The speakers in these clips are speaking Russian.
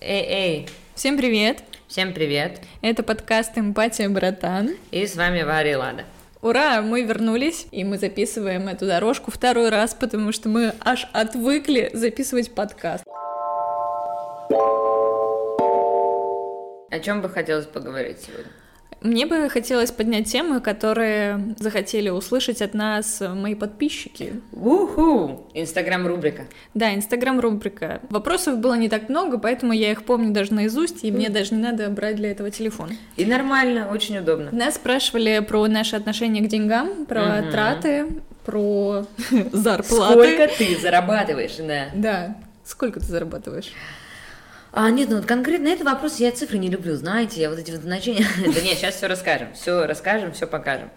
Эй, эй, Всем привет! всем привет! Это подкаст «Эмпатия, братан». И с вами Варя и Лада. Ура, мы вернулись, и мы записываем эту дорожку второй раз, потому что мы аж отвыкли записывать подкаст. О чем бы хотелось поговорить сегодня? Мне бы хотелось поднять темы, которые захотели услышать от нас мои подписчики. Уху! Инстаграм-рубрика. Да, инстаграм-рубрика. Вопросов было не так много, поэтому я их помню даже наизусть, и мне даже не надо брать для этого телефон. И нормально, очень удобно. Нас спрашивали про наши отношения к деньгам, про Мгм. траты, про зарплаты. Сколько ты зарабатываешь, да? Да. Сколько ты зарабатываешь? А, нет, ну вот конкретно этот вопрос я цифры не люблю, знаете, я вот эти вот значения... Да нет, сейчас все расскажем, все расскажем, все покажем.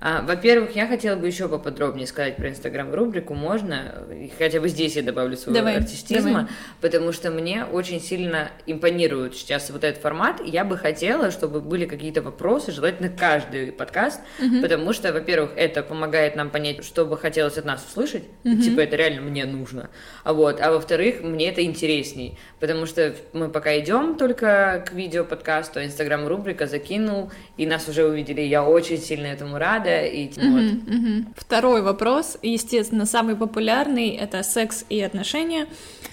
А, во-первых, я хотела бы еще поподробнее сказать про Инстаграм-рубрику, можно? Хотя бы здесь я добавлю своего Давай, артистизма, давай. потому что мне очень сильно импонирует сейчас вот этот формат. Я бы хотела, чтобы были какие-то вопросы, желательно каждый подкаст, потому что, во-первых, это помогает нам понять, что бы хотелось от нас услышать, типа это реально мне нужно, а вот, а во-вторых, мне это интересней, потому что мы пока идем только к видео-подкасту, а Инстаграм-рубрика закинул, и нас уже увидели, я очень сильно этому рада, и типа, вот. Мгм. Второй вопрос, естественно, самый популярный, это секс и отношения.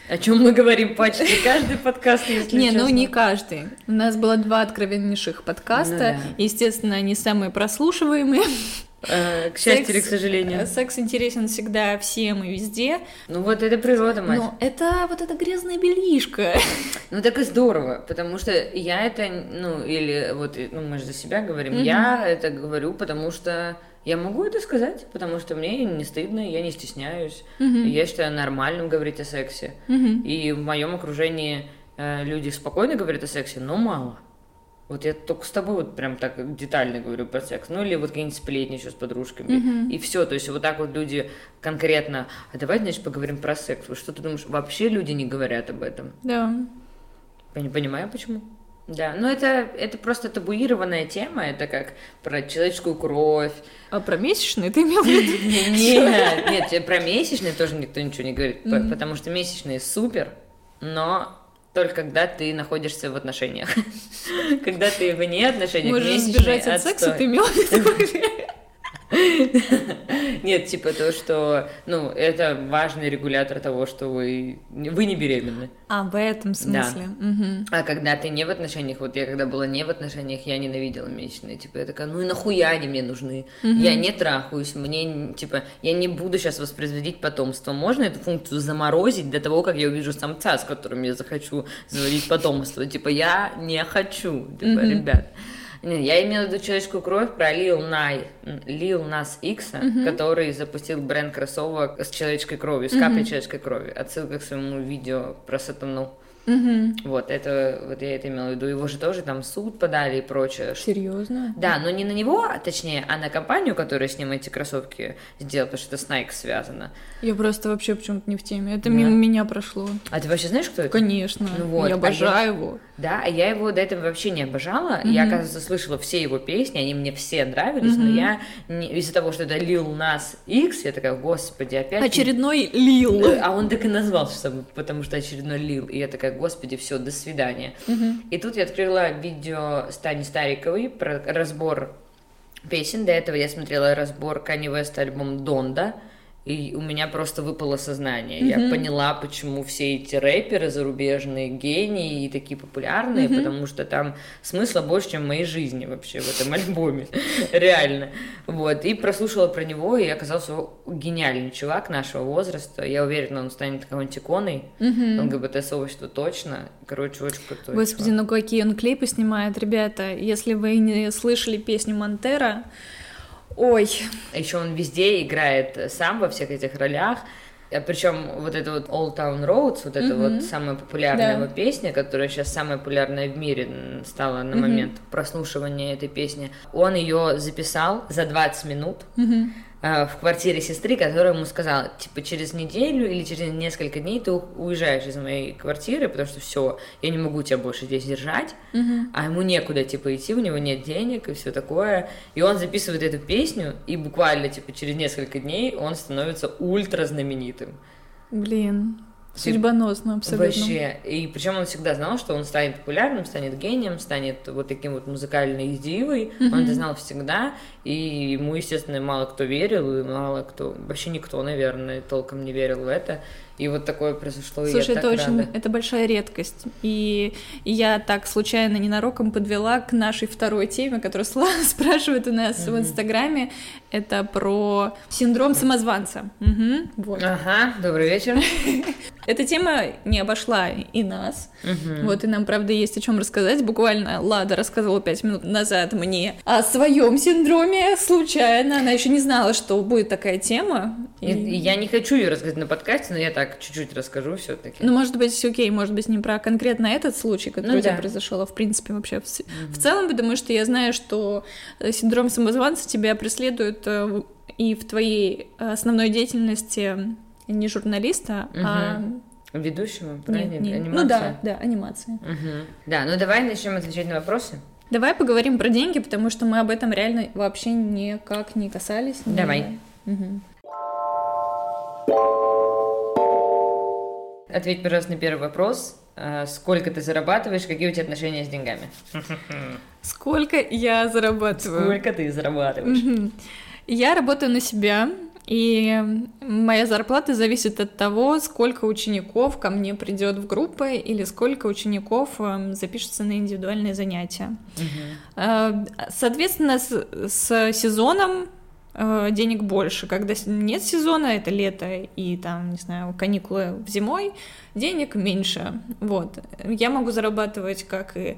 О чем мы говорим почти каждый подкаст, если не, ну честно. не каждый. У нас было два откровеннейших подкаста. Ну да. Естественно, они самые прослушиваемые. Э, К счастью или к Секс- сожалению. э, Секс интересен всегда всем и везде. Ну вот это природа, мать. Но это вот эта грязная белишка. Ну так и здорово, потому что я это, ну или вот, ну мы же за себя говорим, я это говорю, потому что я могу это сказать, потому что мне не стыдно, я не стесняюсь, я считаю нормальным говорить о сексе. И в моем окружении э, люди спокойно говорят о сексе, но мало. Вот я только с тобой вот прям так детально говорю про секс. Ну или вот какие-нибудь сплетни еще с подружками. И все. То есть вот так вот люди конкретно, а давай, значит, поговорим про секс. Что ты думаешь, вообще люди не говорят об этом? Да. Я не понимаю, почему. Да, но это, это просто табуированная тема, это как про человеческую кровь. А про месячные ты имел в виду? Нет, нет, про месячные тоже никто ничего не говорит, по- потому что месячные супер, но только когда ты находишься в отношениях. Когда ты вне отношений, Можешь сбежать от секса, ты имел в виду? Нет, типа то, что, ну, это важный регулятор того, что вы, вы не беременны. А, в этом смысле. Мгм. А когда ты не в отношениях, вот я когда была не в отношениях, я ненавидела месячные. Типа, я такая, ну и нахуя они мне нужны? Я не трахаюсь, мне, типа, я не буду сейчас воспроизводить потомство. Можно эту функцию заморозить до того, как я увижу самца, с которым я захочу заводить потомство? Типа, я не хочу, типа, ребят. Я имела в виду человеческую кровь про Lil Nas, Lil Nas X, который запустил бренд кроссовок с человеческой кровью, с каплей человеческой крови. Отсылка к своему видео про сатану. Мгм. Вот, это, вот я это имела в виду. Его же тоже там суд подали и прочее. Серьезно? Да, но не на него, а точнее, а на компанию, которая с ним эти кроссовки сделала, потому что это с Nike связано. Я просто вообще почему-то не в теме. Это Да. мимо меня прошло. А ты вообще знаешь, кто это? Конечно. Ну вот, я а обожаю его. Да, а я его до этого вообще не обожала. Я, оказывается, слышала все его песни, они мне все нравились, но я не- из-за того, что это Lil Nas X, я такая, господи, опять... Очередной Лил. А он так и назвался потому что очередной Лил. И я такая, господи, все, до свидания. И тут я открыла видео Стани Стариковой про разбор песен. До этого я смотрела разбор Kanye West альбом Донда. И у меня просто выпало сознание. Я поняла, почему все эти рэперы зарубежные гении и такие популярные, потому что там смысла больше, чем в моей жизни вообще в этом альбоме. Реально. Вот. И прослушала про него, и оказался гениальный чувак нашего возраста. Я уверена, он станет какой-нибудь иконой ЛГБТ-сообщества точно. Короче, очень крутой. Господи, чувак. ну какие он клипы снимает, ребята. Если вы не слышали песню Монтера, ой, Еще он везде играет сам во всех этих ролях. Причем вот это вот Old Town Roads, вот это вот самая популярная Да. его песня, которая сейчас самая популярная в мире стала на момент прослушивания этой песни, он ее записал за 20 минут. э, в квартире сестры, которая ему сказала, типа, через неделю или через несколько дней ты уезжаешь из моей квартиры, потому что все, я не могу тебя больше здесь держать, а ему некуда, типа, идти, у него нет денег и все такое. И он записывает эту песню, и буквально, типа, через несколько дней он становится ультра знаменитым. блин. Судьбоносно, абсолютно. Вообще. И причем он всегда знал, что он станет популярным, станет гением, станет вот таким вот музыкальной дивой. Mm-hmm. Он это знал всегда. И ему, естественно, мало кто верил, и мало кто, вообще никто, наверное, толком не верил в это. И вот такое произошло, Слушай, и это очень, рада. это большая редкость. И, и я так случайно, ненароком подвела к нашей второй теме, которую Слава спрашивает у нас в Инстаграме. Это про синдром самозванца. Мгм, вот. Ага, добрый вечер. Эта тема не обошла и нас. Мгм. Вот, и нам, правда, есть о чем рассказать. Буквально Лада рассказывала пять минут назад мне о своем синдроме случайно. Она еще не знала, что будет такая тема. И- Я не хочу ее рассказать на подкасте, но я так чуть-чуть расскажу все-таки. Ну, может быть, окей, может быть, не про конкретно этот случай, который Ну у тебя да. произошел, а в принципе вообще в, с- в целом, потому что я знаю, что э, синдром самозванца тебя преследует э, в- и в твоей основной деятельности не журналиста, а Ведущего, нет, правильно? нет. Анимация? ну да, да, анимация. Мгм. Да, ну давай начнем отвечать на вопросы. Давай поговорим про деньги, потому что мы об этом реально вообще никак не касались. не- Давай. Мгм. Ответь, пожалуйста, на первый вопрос. А, Сколько ты зарабатываешь, какие у тебя отношения с деньгами? Сколько я зарабатываю? Сколько ты зарабатываешь? Я работаю на себя, и моя зарплата зависит от того, сколько учеников ко мне придет в группы или сколько учеников эм, запишется на индивидуальные занятия. Э, Соответственно, с, с сезоном э, денег больше. Когда нет сезона, это лето и там, не знаю, каникулы зимой, денег меньше. Вот. Я могу зарабатывать как и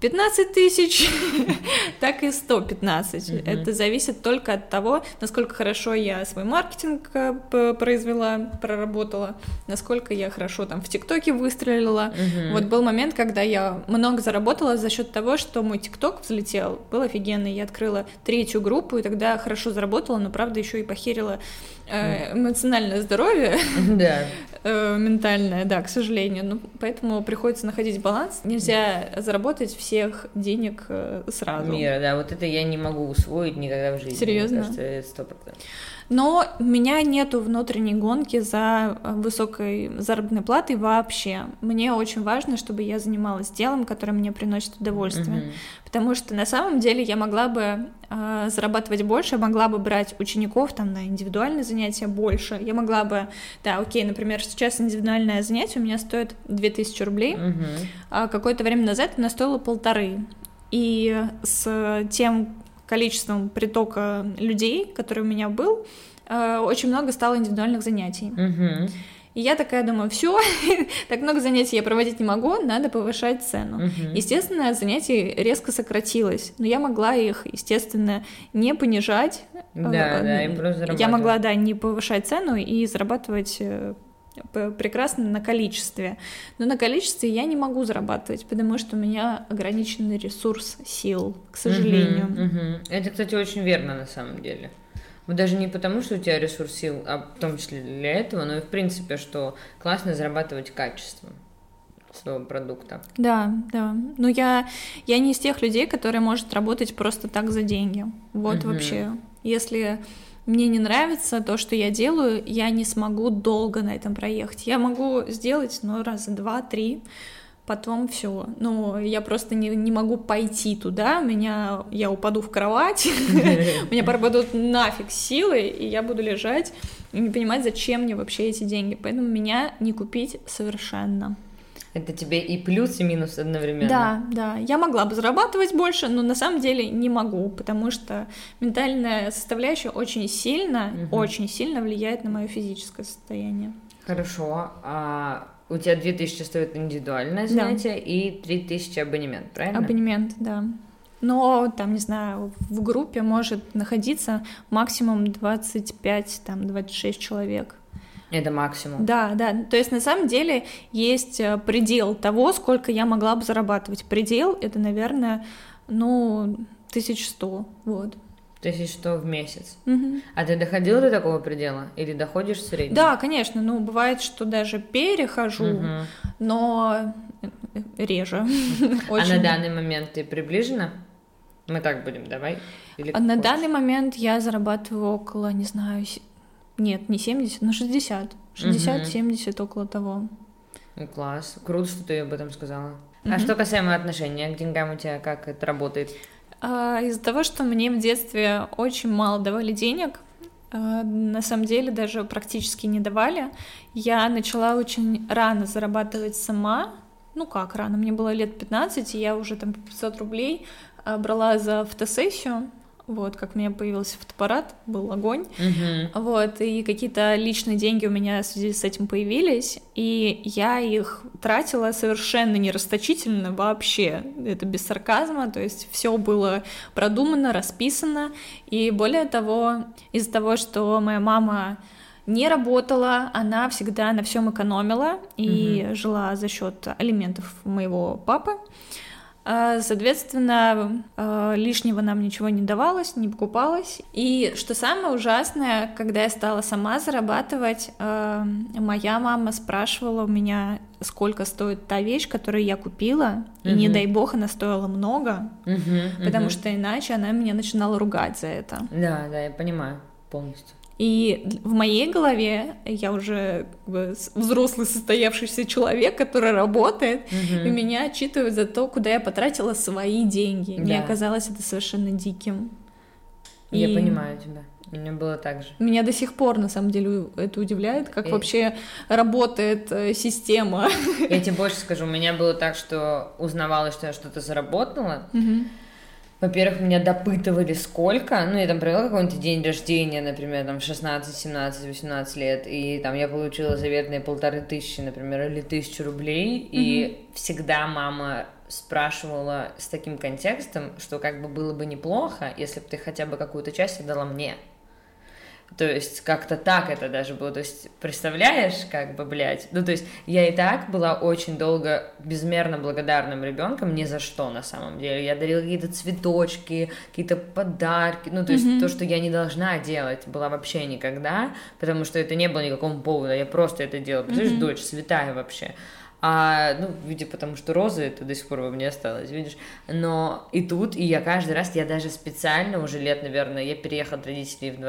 15 тысяч, так и 115. Мгм. Это зависит только от того, насколько хорошо я свой маркетинг э, произвела, проработала, насколько я хорошо там в ТикТоке выстрелила. Мгм. Вот был момент, когда я много заработала за счет того, что мой ТикТок взлетел, был офигенный. Я открыла третью группу, и тогда хорошо заработала, но правда еще и похерила эмоциональное здоровье, Да. э, ментальное, да, к сожалению. Ну, поэтому приходится находить баланс. Нельзя заработать всех денег э, сразу. Мира, да, вот это я не могу усвоить никогда в жизни. Серьезно? Мне кажется, это сто процентов. Но у меня нету внутренней гонки за э, высокой заработной платой вообще. Мне очень важно, чтобы я занималась делом, которое мне приносит удовольствие. Мгм. Потому что на самом деле я могла бы э, зарабатывать больше, могла бы брать учеников там на индивидуальные занятия больше. Я могла бы, да, окей, например, сейчас индивидуальное занятие у меня стоит 2000 рублей, Мгм. а какое-то время назад она стоила полторы. И с тем количеством притока людей, который у меня был, э, очень много стало индивидуальных занятий. И я такая думаю, все, так много занятий я проводить не могу, надо повышать цену. Мгм. Естественно, занятий резко сократилось, но я могла их, естественно, не понижать. Да, Э, да, и просто Я могла, да, не повышать цену и зарабатывать э, прекрасно на количестве. Но на количестве я не могу зарабатывать, потому что у меня ограниченный ресурс сил, к сожалению. Мгм, мгм. Это, кстати, очень верно на самом деле. Даже не потому, что у тебя ресурс сил, а в том числе для этого, но и в принципе, что классно зарабатывать качеством своего продукта. Да, да. Но я, я не из тех людей, которые может работать просто так за деньги. Вот Мгм. вообще. Если мне не нравится то, что я делаю, я не смогу долго на этом проехать. Я могу сделать, ну, раза два-три, потом все. Ну, я просто не, не могу пойти туда, меня, я упаду в кровать, у меня пропадут нафиг силы, и я буду лежать и не понимать, зачем мне вообще эти деньги. Поэтому меня не купить совершенно. Это тебе и плюс, и минус одновременно. Да, да. Я могла бы зарабатывать больше, но на самом деле не могу, потому что ментальная составляющая очень сильно, Мгм. очень сильно влияет на мое физическое состояние. Хорошо. А у тебя 2000 стоит индивидуальное Да. занятие и 3000 абонемент, правильно? Абонемент, да. Но там, не знаю, в группе может находиться максимум 25, там, 26 человек. Это максимум. Да, да. То есть на самом деле есть э, предел того, сколько я могла бы зарабатывать. Предел это, наверное, ну, 1100, вот. Тысяч что в месяц. Мгм. А ты доходила до такого предела? Или доходишь в среднем? Да, конечно, ну бывает, что даже перехожу, Мгм. но реже. А на данный момент ты приближена? Мы так будем, давай. Или А на хочешь? данный момент я зарабатываю около, не знаю, нет, не 70, но 60. 60-70, около того. Ну, класс. Круто, что ты об этом сказала. А что касаемо отношения к деньгам у тебя, как это работает? А, из-за того, что мне в детстве очень мало давали денег, а, на самом деле даже практически не давали, я начала очень рано зарабатывать сама, ну как рано, мне было лет 15, и я уже там 500 рублей а, брала за фотосессию, вот, как у меня появился фотоаппарат, был огонь, Мгм. вот, и какие-то личные деньги у меня в связи с этим появились, и я их тратила совершенно не расточительно вообще, это без сарказма, то есть все было продумано, расписано, и более того, из-за того, что моя мама не работала, она всегда на всем экономила и жила за счет алиментов моего папы. Соответственно, а, лишнего нам ничего не давалось, не покупалось. И что самое ужасное, когда я стала сама зарабатывать, а, моя мама спрашивала у меня, сколько стоит та вещь, которую я купила, и не Мгм. дай бог она стоила много, Мгм, потому мгм. что иначе она меня начинала ругать за это. Да, да, я понимаю полностью. И в моей голове я уже как бы взрослый состоявшийся человек, который работает, и меня отчитывают за то, куда я потратила свои деньги. Мне Да. казалось это совершенно диким. Я И понимаю тебя. У меня было так же. Меня до сих пор, на самом деле, это удивляет, как И- вообще работает э, система. Я тебе больше скажу, у меня было так, что узнавала, что я что-то заработала. Во-первых, меня допытывали сколько, ну, я там провела какой-нибудь день рождения, например, там 16, 17, 18 лет, и там я получила заветные полторы тысячи, например, или тысячу рублей, и всегда мама спрашивала с таким контекстом, что как бы было бы неплохо, если бы ты хотя бы какую-то часть отдала мне. То есть как-то так это даже было. То есть представляешь, как бы, блядь. Ну, то есть я и так была очень долго безмерно благодарным ребенком ни за что на самом деле. Я дарила какие-то цветочки, какие-то подарки. Ну, то есть то, что я не должна делать, была вообще никогда, потому что это не было никакого повода. Я просто это делала. Представляешь, дочь святая вообще. А, ну, видя, потому что розы это до сих пор во мне осталось, видишь. Но и тут, и я каждый раз, я даже специально уже лет, наверное, я переехала от родителей в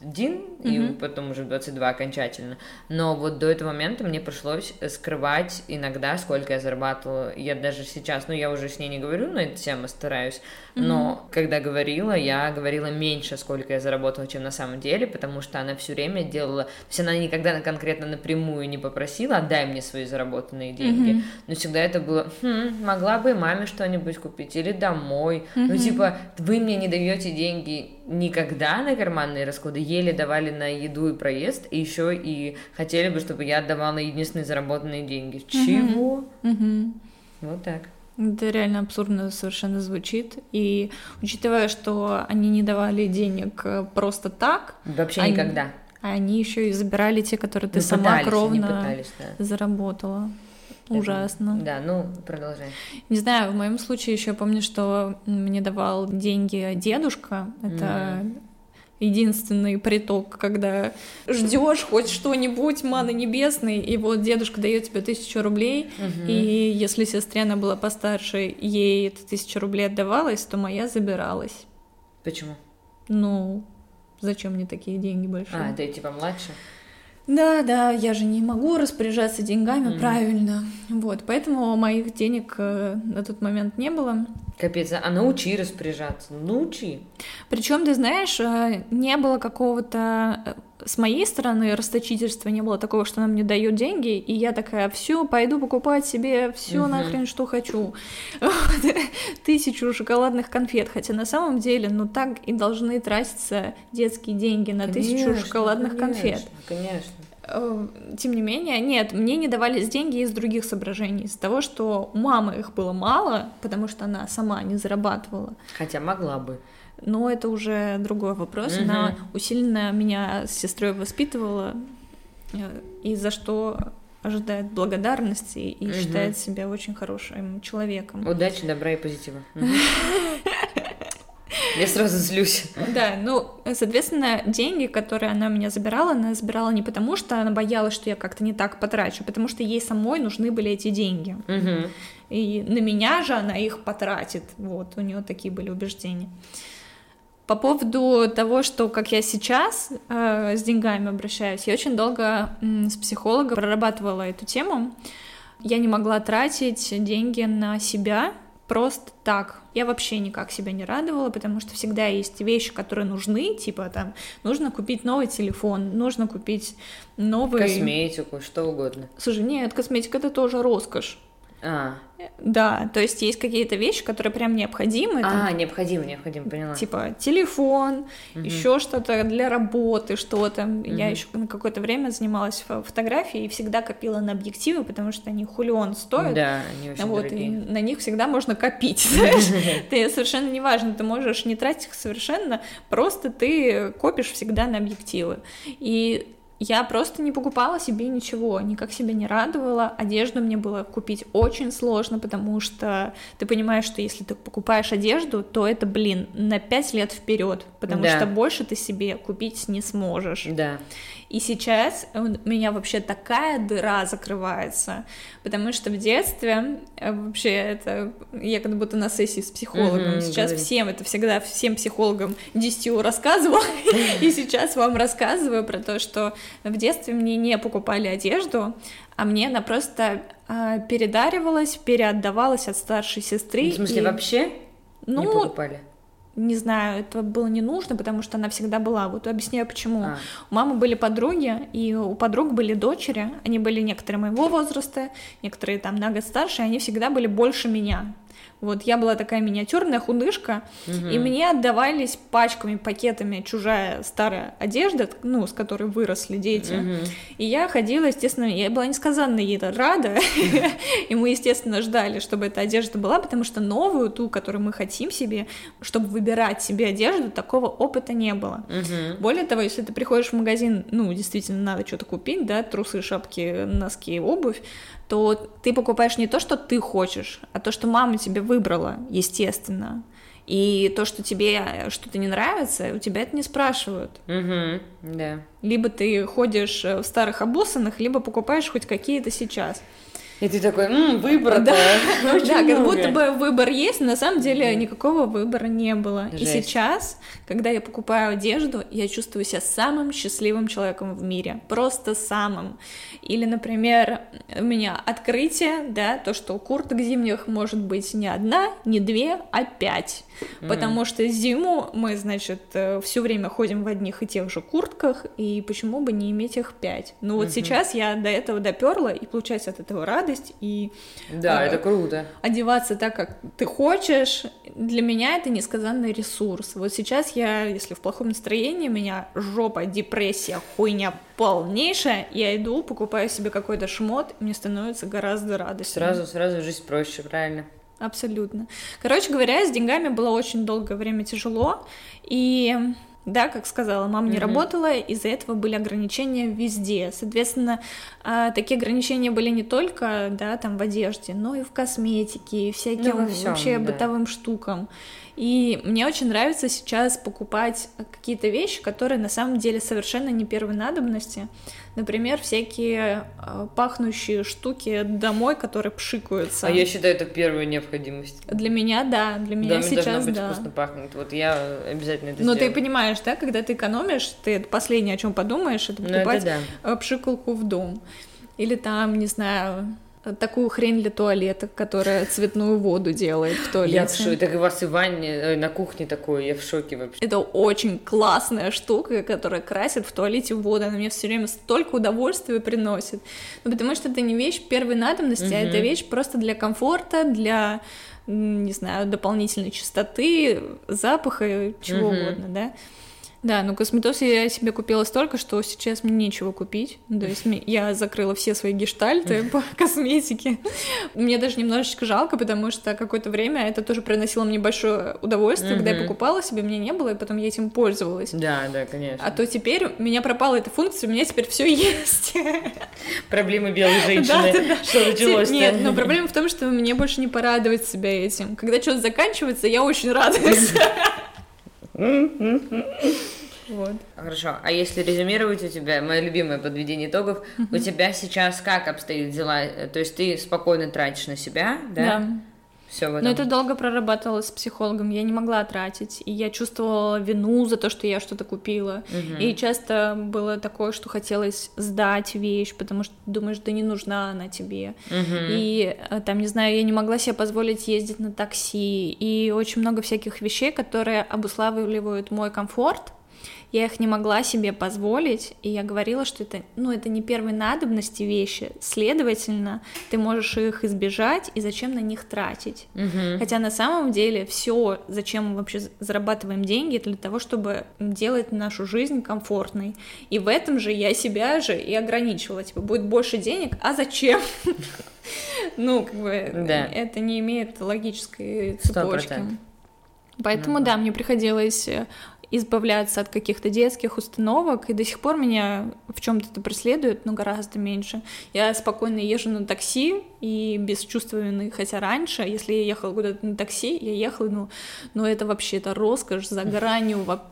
21, и потом уже в 22 окончательно. Но вот до этого момента мне пришлось скрывать иногда, сколько я зарабатывала. Я даже сейчас, ну, я уже с ней не говорю на эту тему, стараюсь, но когда говорила, я говорила меньше, сколько я заработала, чем на самом деле, потому что она все время делала... То есть она никогда конкретно напрямую не попросила, отдай мне свои заработанные деньги, но всегда это было, «Хм, могла бы маме что-нибудь купить, или домой. Ну, типа, вы мне не даете деньги никогда на карманные расходы, еле давали на еду и проезд, и еще и хотели бы, чтобы я отдавала единственные заработанные деньги. Чего? Мгм. Вот так. Это реально абсурдно совершенно звучит. И учитывая, что они не давали денег э, просто так, Вообще Они- никогда. а они еще и забирали те, которые ты Ну, сама пытались, кровно пытались, да. заработала. Ужасно. Да, ну, продолжай. Не знаю, в моем случае еще помню, что мне давал деньги дедушка. Это единственный приток, когда ждешь хоть что-нибудь, маны небесной, и вот дедушка дает тебе тысячу рублей, и если сестре она была постарше, ей эта тысяча рублей отдавалась, то моя забиралась. Почему? Ну, зачем мне такие деньги большие? А, ты типа младше? Да, да, я же не могу распоряжаться деньгами правильно. Вот, поэтому моих денег э, на тот момент не было. Капец, а научи распоряжаться, научи. Причем, ты знаешь, э, не было какого-то э, с моей стороны расточительства, не было такого, что она мне дает деньги, и я такая, все, пойду покупать себе все Мгм. нахрен, что хочу. Тысячу шоколадных конфет. Хотя на самом деле, ну так и должны тратиться детские деньги на тысячу Конечно, шоколадных конфет. Конечно, конечно. Э, Тем не менее, нет, мне не давались деньги из других соображений, из того, что у мамы их было мало, потому что она сама не зарабатывала. Хотя могла бы. Но это уже другой вопрос. Мгм. Она усиленно меня с сестрой воспитывала, э, и за что ожидает благодарности и Мгм. считает себя очень хорошим человеком. Удачи, добра и позитива. Я сразу злюсь. Да, ну, соответственно, деньги, которые она у меня забирала, она забирала не потому, что она боялась, что я как-то не так потрачу, а потому что ей самой нужны были эти деньги. Мгм. И на меня же она их потратит. Вот, у нее такие были убеждения. По поводу того, что как я сейчас э, с деньгами обращаюсь, я очень долго э, с психологом прорабатывала эту тему. Я не могла тратить деньги на себя просто так. Я вообще никак себя не радовала, потому что всегда есть вещи, которые нужны, типа там нужно купить новый телефон, нужно купить новый... Косметику, что угодно. Слушай, нет, косметика это тоже роскошь. А. Да, то есть есть какие-то вещи, которые прям необходимы. А, там, необходимо, необходимо, поняла. Типа телефон, угу. еще что-то для работы, что-то. Угу. Я еще на какое-то время занималась фотографией и всегда копила на объективы, потому что они хулион стоят. Да, они очень вот, дорогие. И на них всегда можно копить, знаешь. Ты совершенно неважно, ты можешь не тратить их совершенно, просто ты копишь всегда на объективы. И я просто не покупала себе ничего, никак себя не радовала. Одежду мне было купить очень сложно, потому что ты понимаешь, что если ты покупаешь одежду, то это, блин, на пять лет вперед, потому Да. что больше ты себе купить не сможешь. Да. И сейчас у меня вообще такая дыра закрывается, потому что в детстве э, вообще это я как будто на сессии с психологом. Мгм, сейчас говори. всем это всегда всем психологам десятью рассказывала, и сейчас вам рассказываю про то, что в детстве мне не покупали одежду, а мне она просто а, передаривалась, переотдавалась от старшей сестры. В смысле, и- вообще не Ну, покупали? Не знаю, это было не нужно, потому что она всегда была. Вот объясняю почему. А. У мамы были подруги, и у подруг были дочери. Они были некоторые моего возраста, некоторые там на год старше, и они всегда были больше меня. Вот я была такая миниатюрная худышка, и мне отдавались пачками, пакетами чужая старая одежда, ну, с которой выросли дети. Мгм. И я ходила, естественно, я была несказанно ей рада, и мы, естественно, ждали, чтобы эта одежда была, потому что новую, ту, которую мы хотим себе, чтобы выбирать себе одежду, такого опыта не было. Мгм. Более того, если ты приходишь в магазин, ну, действительно, надо что-то купить, да, трусы, шапки, носки, обувь, то ты покупаешь не то, что ты хочешь, а то, что мама тебе выбрала, естественно. И то, что тебе что-то не нравится, у тебя это не спрашивают. Мгм. Да. Либо ты ходишь э, в старых обоссанных, либо покупаешь хоть какие-то сейчас. И ты такой, м, выбора-то очень да, как много». будто бы выбор есть, но на самом деле никакого выбора не было. И сейчас, когда я покупаю одежду, я чувствую себя самым счастливым человеком в мире. Просто самым. Или, например, у меня открытие, да, то, что курток зимних может быть не одна, не две, а пять. Потому что зиму мы, значит, все время ходим в одних и тех же куртках, и почему бы не иметь их пять? Ну вот сейчас я до этого доперла, и получается от этого радость, и Да, А, это круто. одеваться так, как ты хочешь, для меня это несказанный ресурс. Вот сейчас я, если в плохом настроении, у меня жопа, депрессия, хуйня полнейшая, я иду, покупаю себе какой-то шмот, и мне становится гораздо радостнее. Сразу, сразу жизнь проще, правильно. Абсолютно. Короче говоря, с деньгами было очень долгое время тяжело, и да, как сказала, мама не Мгм. работала, из-за этого были ограничения везде. Соответственно, а, такие ограничения были не только, да, там в одежде, но и в косметике, и всяким Ну, во всём, вообще да. бытовым штукам. И мне очень нравится сейчас покупать какие-то вещи, которые на самом деле совершенно не первой надобности. Например, всякие а, пахнущие штуки домой, которые пшикаются. А я считаю, это первая необходимость. Для меня, да, для меня Доме сейчас, должно быть да. вкусно пахнуть. Вот я обязательно это Но ты сделаю. понимаешь, да, когда ты экономишь, ты это последнее, о чем подумаешь, это Ну, это покупать да. э, пшикалку в дом. Или там, не знаю, такую хрень для туалета, которая цветную воду делает в туалете. Я в шоке. Так у вас и в ванне, э, на кухне такое, я в шоке вообще. Это очень классная штука, которая красит в туалете воду. Она мне все время столько удовольствия приносит. Ну, потому что это не вещь первой надобности, а это вещь просто для комфорта, для, не знаю, дополнительной чистоты, запаха, чего Мгм. угодно, да. Да, ну косметоз я себе купила столько, что сейчас мне нечего купить. Ну, То есть я закрыла все свои гештальты по косметике. Мне даже немножечко жалко, потому что какое-то время это тоже приносило мне большое удовольствие. Когда я покупала себе, мне не было, и потом я этим пользовалась. Да, да, конечно. А то теперь у меня пропала эта функция, у меня теперь все есть. Проблемы белой женщины. Что началось Нет, но проблема в том, что мне больше не порадовать себя этим. Когда что-то заканчивается, я очень радуюсь. Вот. Хорошо, а если резюмировать у тебя, мое любимое подведение итогов, у тебя сейчас как обстоят дела? То есть ты спокойно тратишь на себя, да? все в этом. Но это долго прорабатывалось с психологом, я не могла тратить, и я чувствовала вину за то, что я что-то купила. Мгм. И часто было такое, что хотелось сдать вещь, потому что думаешь, да не нужна она тебе. Мгм. И э, там, не знаю, я не могла себе позволить ездить на такси, и очень много всяких вещей, которые обуславливают мой комфорт, я их не могла себе позволить, и я говорила, что это, ну, это не первой надобности вещи, следовательно, ты можешь их избежать, и зачем на них тратить. Мгм. Хотя на самом деле все, зачем мы вообще зарабатываем деньги, это для того, чтобы делать нашу жизнь комфортной. И в этом же я себя же и ограничивала. Типа, будет больше денег, а зачем? Ну, как бы, Да. это не имеет логической цепочки. процентов. Поэтому, Ну да, мне приходилось э, избавляться от каких-то детских установок, и до сих пор меня в чем-то это преследует, но гораздо меньше. Я спокойно езжу на такси и без чувства вины, хотя раньше, если я ехала куда-то на такси, я ехала, ну, ну это вообще это роскошь за гранью во-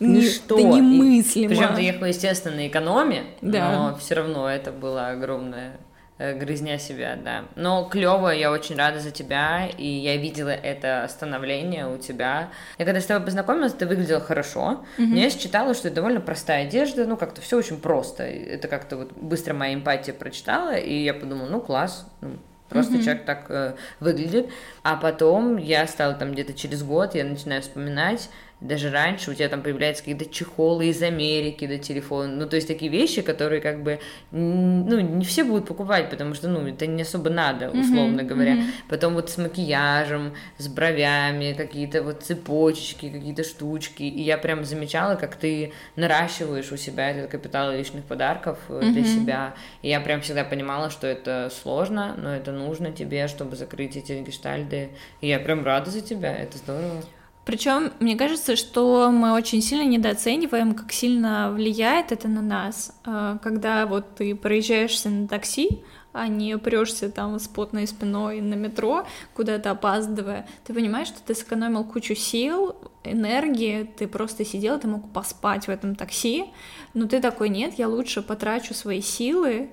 Ну это немыслимо. Причем ты ехала, естественно, на экономе, Да. но все равно это была огромная э, грызня себя, да. Но клево, я очень рада за тебя, и я видела это становление у тебя. Я когда с тобой познакомилась, ты выглядела хорошо, но я считала, что это довольно простая одежда, ну как-то все очень просто. Это как-то вот быстро моя эмпатия прочитала, и я подумала, ну класс, ну, Просто человек так э, выглядит. А потом я стала там где-то через год, я начинаю вспоминать, даже раньше у тебя там появляются какие-то чехолы из Америки до телефона. Ну, то есть такие вещи, которые как бы, ну, не все будут покупать, потому что, ну, это не особо надо, условно говоря. Потом вот с макияжем, с бровями, какие-то вот цепочечки, какие-то штучки. И я прям замечала, как ты наращиваешь у себя этот капитал личных подарков э, для себя. И я прям всегда понимала, что это сложно, но это нужно тебе, чтобы закрыть эти гештальды. И я прям рада за тебя, это здорово. Причем, мне кажется, что мы очень сильно недооцениваем, как сильно влияет это на нас. А, Когда вот ты проезжаешься на такси, а не прешься там с потной спиной на метро, куда-то опаздывая, ты понимаешь, что ты сэкономил кучу сил, энергии, ты просто сидел, ты мог поспать в этом такси, но ты такой, нет, я лучше потрачу свои силы,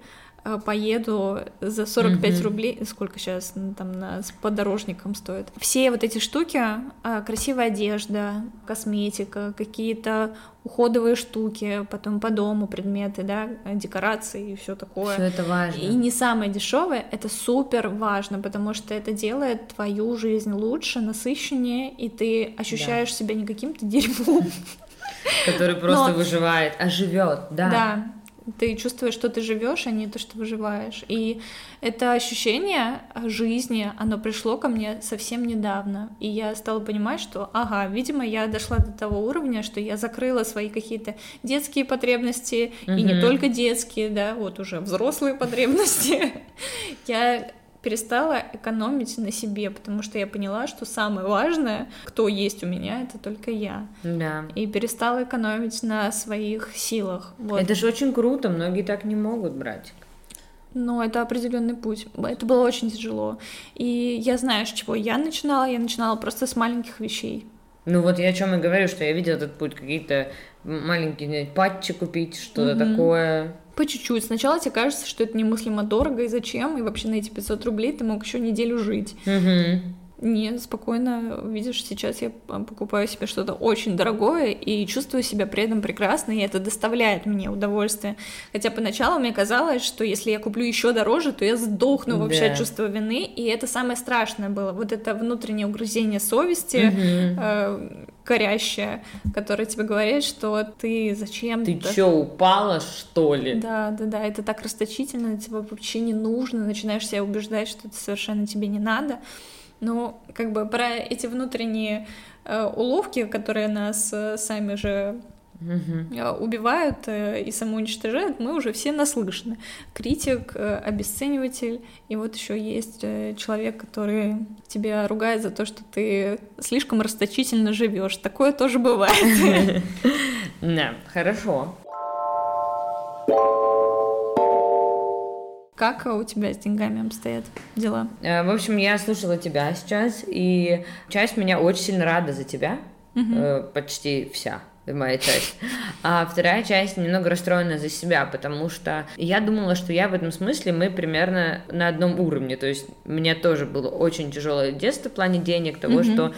поеду за 45 Мгм. рублей, сколько сейчас ну, там на, с подорожником стоит. Все вот эти штуки, а, красивая одежда, косметика, какие-то уходовые штуки, потом по дому предметы, да, э, декорации и все такое. Все это важно. И не самое дешевое, это супер важно, потому что это делает твою жизнь лучше, насыщеннее, и ты ощущаешь себя не каким-то дерьмом. Который просто выживает, а живет, да. Да. Ты чувствуешь, что ты живешь, а не то, что выживаешь. И это ощущение жизни, оно пришло ко мне совсем недавно. И я стала понимать, что, ага, видимо, я дошла до того уровня, что я закрыла свои какие-то детские потребности, и не только детские, да, вот уже взрослые потребности. Я перестала экономить на себе, потому что я поняла, что самое важное, кто есть у меня, это только я. Да. И перестала экономить на своих силах. Вот. Это же очень круто, многие так не могут, братик. Но это определенный путь. Это было очень тяжело. И я знаю, с чего я начинала. Я начинала просто с маленьких вещей. Ну вот я о чем и говорю, что я видела этот путь, какие-то маленькие патчи купить, что-то Мгм. такое. По чуть-чуть. Сначала тебе кажется, что это немыслимо дорого, и зачем, и вообще на эти 500 рублей ты мог еще неделю жить. Мгм. Не, спокойно, видишь, сейчас я п- покупаю себе что-то очень дорогое и чувствую себя при этом прекрасно, и это доставляет мне удовольствие. Хотя поначалу мне казалось, что если я куплю еще дороже, то я сдохну вообще Да. от чувства вины, и это самое страшное было. Вот это внутреннее угрызение совести, Мгм. э, корящее, которое тебе говорит, что ты зачем Ты чё, упала, что ли? да, да, да, это так расточительно, тебе вообще не нужно, начинаешь себя убеждать, что это совершенно тебе не надо. Но как бы про эти внутренние э, уловки, которые нас э, сами же э, убивают э, и самоуничтожают, мы уже все наслышаны. Критик, э, обесцениватель, и вот еще есть человек, который тебя ругает за то, что ты слишком расточительно живешь. Такое тоже бывает. Да, хорошо. Как у тебя с деньгами обстоят дела? Э, В общем, я слушала тебя сейчас, и часть меня очень сильно рада за тебя, э, почти вся. моя часть. А вторая часть немного расстроена за себя, потому что я думала, что я в этом смысле мы примерно на одном уровне. То есть у меня тоже было очень тяжелое детство в плане денег, того, mm-hmm. что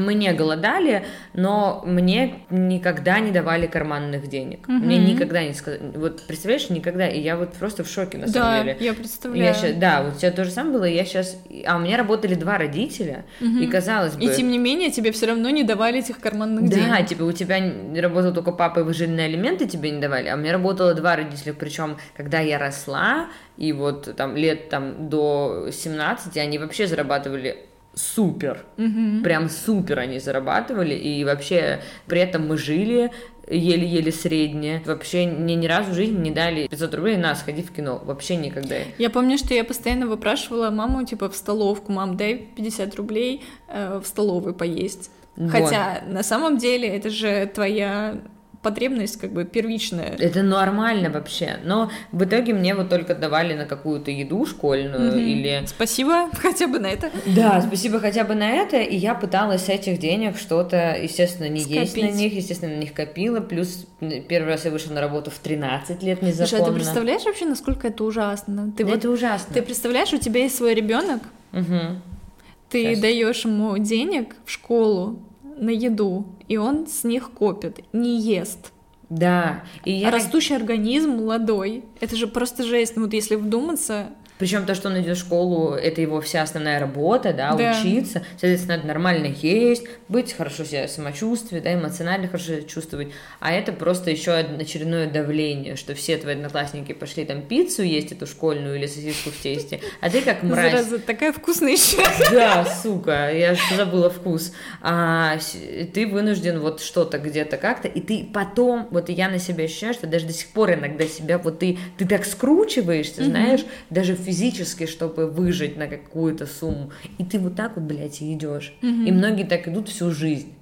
мы не голодали, но мне никогда не давали карманных денег. Угу. Мне никогда не сказали. Вот представляешь, никогда. И я вот просто в шоке на да, самом деле. Я представляю. Я сейчас, да, вот тебя то же самое было. Я сейчас. А у меня работали два родителя, угу. и казалось бы. И тем не менее тебе все равно не давали этих карманных да, денег. Да, типа у тебя работал только папа, и вы жили на элементы, тебе не давали. А у меня работало два родителя, причем когда я росла, и вот там лет там до 17, они вообще зарабатывали супер. Угу. Прям супер они зарабатывали. И вообще при этом мы жили еле-еле среднее. Вообще мне ни разу в жизни не дали 500 рублей на сходи в кино. Вообще никогда. Я помню, что я постоянно выпрашивала маму, типа, в столовку. Мам, дай 50 рублей э, в столовой поесть. Вот. Хотя на самом деле это же твоя потребность как бы первичная. Это нормально вообще, но в итоге мне вот только давали на какую-то еду школьную mm-hmm. или... Спасибо хотя бы на это. Да, спасибо хотя бы на это, и я пыталась с этих денег что-то, естественно, не Скопить. есть на них, естественно, на них копила, плюс первый раз я вышла на работу в 13 лет незаконно. Слушай, а ты представляешь вообще, насколько это ужасно? Ты это вот, ужасно. Ты представляешь, у тебя есть свой ребенок, угу. ты даешь ему денег в школу, на еду, и он с них копит, не ест. Да. И я... Растущий организм молодой. Это же просто жесть. Ну вот если вдуматься, причем то, что он идет в школу, это его вся основная работа, да, да. учиться. Соответственно, надо нормально есть, быть хорошо себя самочувствие, да, эмоционально хорошо чувствовать. А это просто еще очередное давление, что все твои одноклассники пошли там пиццу есть эту школьную или сосиску в тесте, а ты как мразь. Зараза, такая вкусная еще. Да, сука, я забыла вкус. А ты вынужден вот что-то где-то как-то, и ты потом, вот я на себя ощущаю, что даже до сих пор иногда себя, вот ты, ты так скручиваешься, знаешь, даже физически, чтобы выжить на какую-то сумму. И ты вот так вот, блядь, и идешь. Mm-hmm. И многие так идут всю жизнь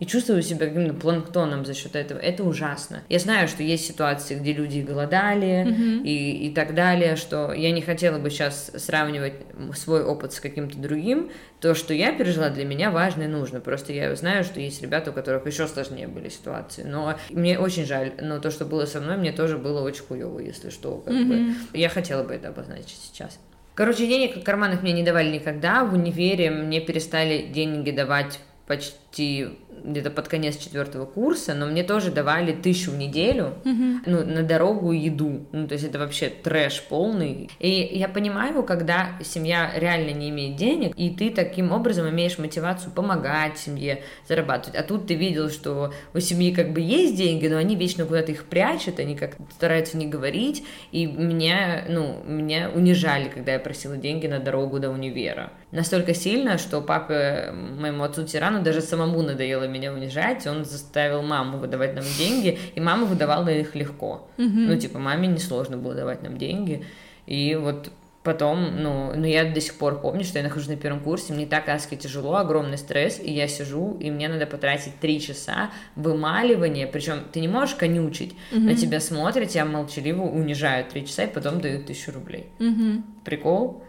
и чувствую себя каким-то планктоном за счет этого. Это ужасно. Я знаю, что есть ситуации, где люди голодали mm-hmm. и, и так далее, что я не хотела бы сейчас сравнивать свой опыт с каким-то другим. То, что я пережила, для меня важно и нужно. Просто я знаю, что есть ребята, у которых еще сложнее были ситуации. Но мне очень жаль, но то, что было со мной, мне тоже было очень хуево, если что. Как mm-hmm. бы. Я хотела бы это обозначить сейчас. Короче, денег в карманах мне не давали никогда. В универе мне перестали деньги давать почти где-то под конец четвертого курса, но мне тоже давали тысячу в неделю, mm-hmm. ну, на дорогу и еду. Ну, то есть это вообще трэш полный. И я понимаю, когда семья реально не имеет денег, и ты таким образом имеешь мотивацию помогать семье зарабатывать. А тут ты видел, что у семьи как бы есть деньги, но они вечно куда-то их прячут, они как-то стараются не говорить, и меня, ну, меня унижали, когда я просила деньги на дорогу до универа. Настолько сильно, что папа моему отцу-тирану даже самому надоело меня унижать, он заставил маму выдавать нам деньги, и мама выдавала их легко. Ну, типа, маме несложно было давать нам деньги. И вот потом, ну, ну, я до сих пор помню, что я нахожусь на первом курсе, мне так адски тяжело, огромный стресс, и я сижу, и мне надо потратить три часа вымаливания, причем ты не можешь конючить, mm-hmm. на тебя смотрят, тебя молчаливо унижают три часа, и потом дают тысячу рублей. Mm-hmm. Прикол?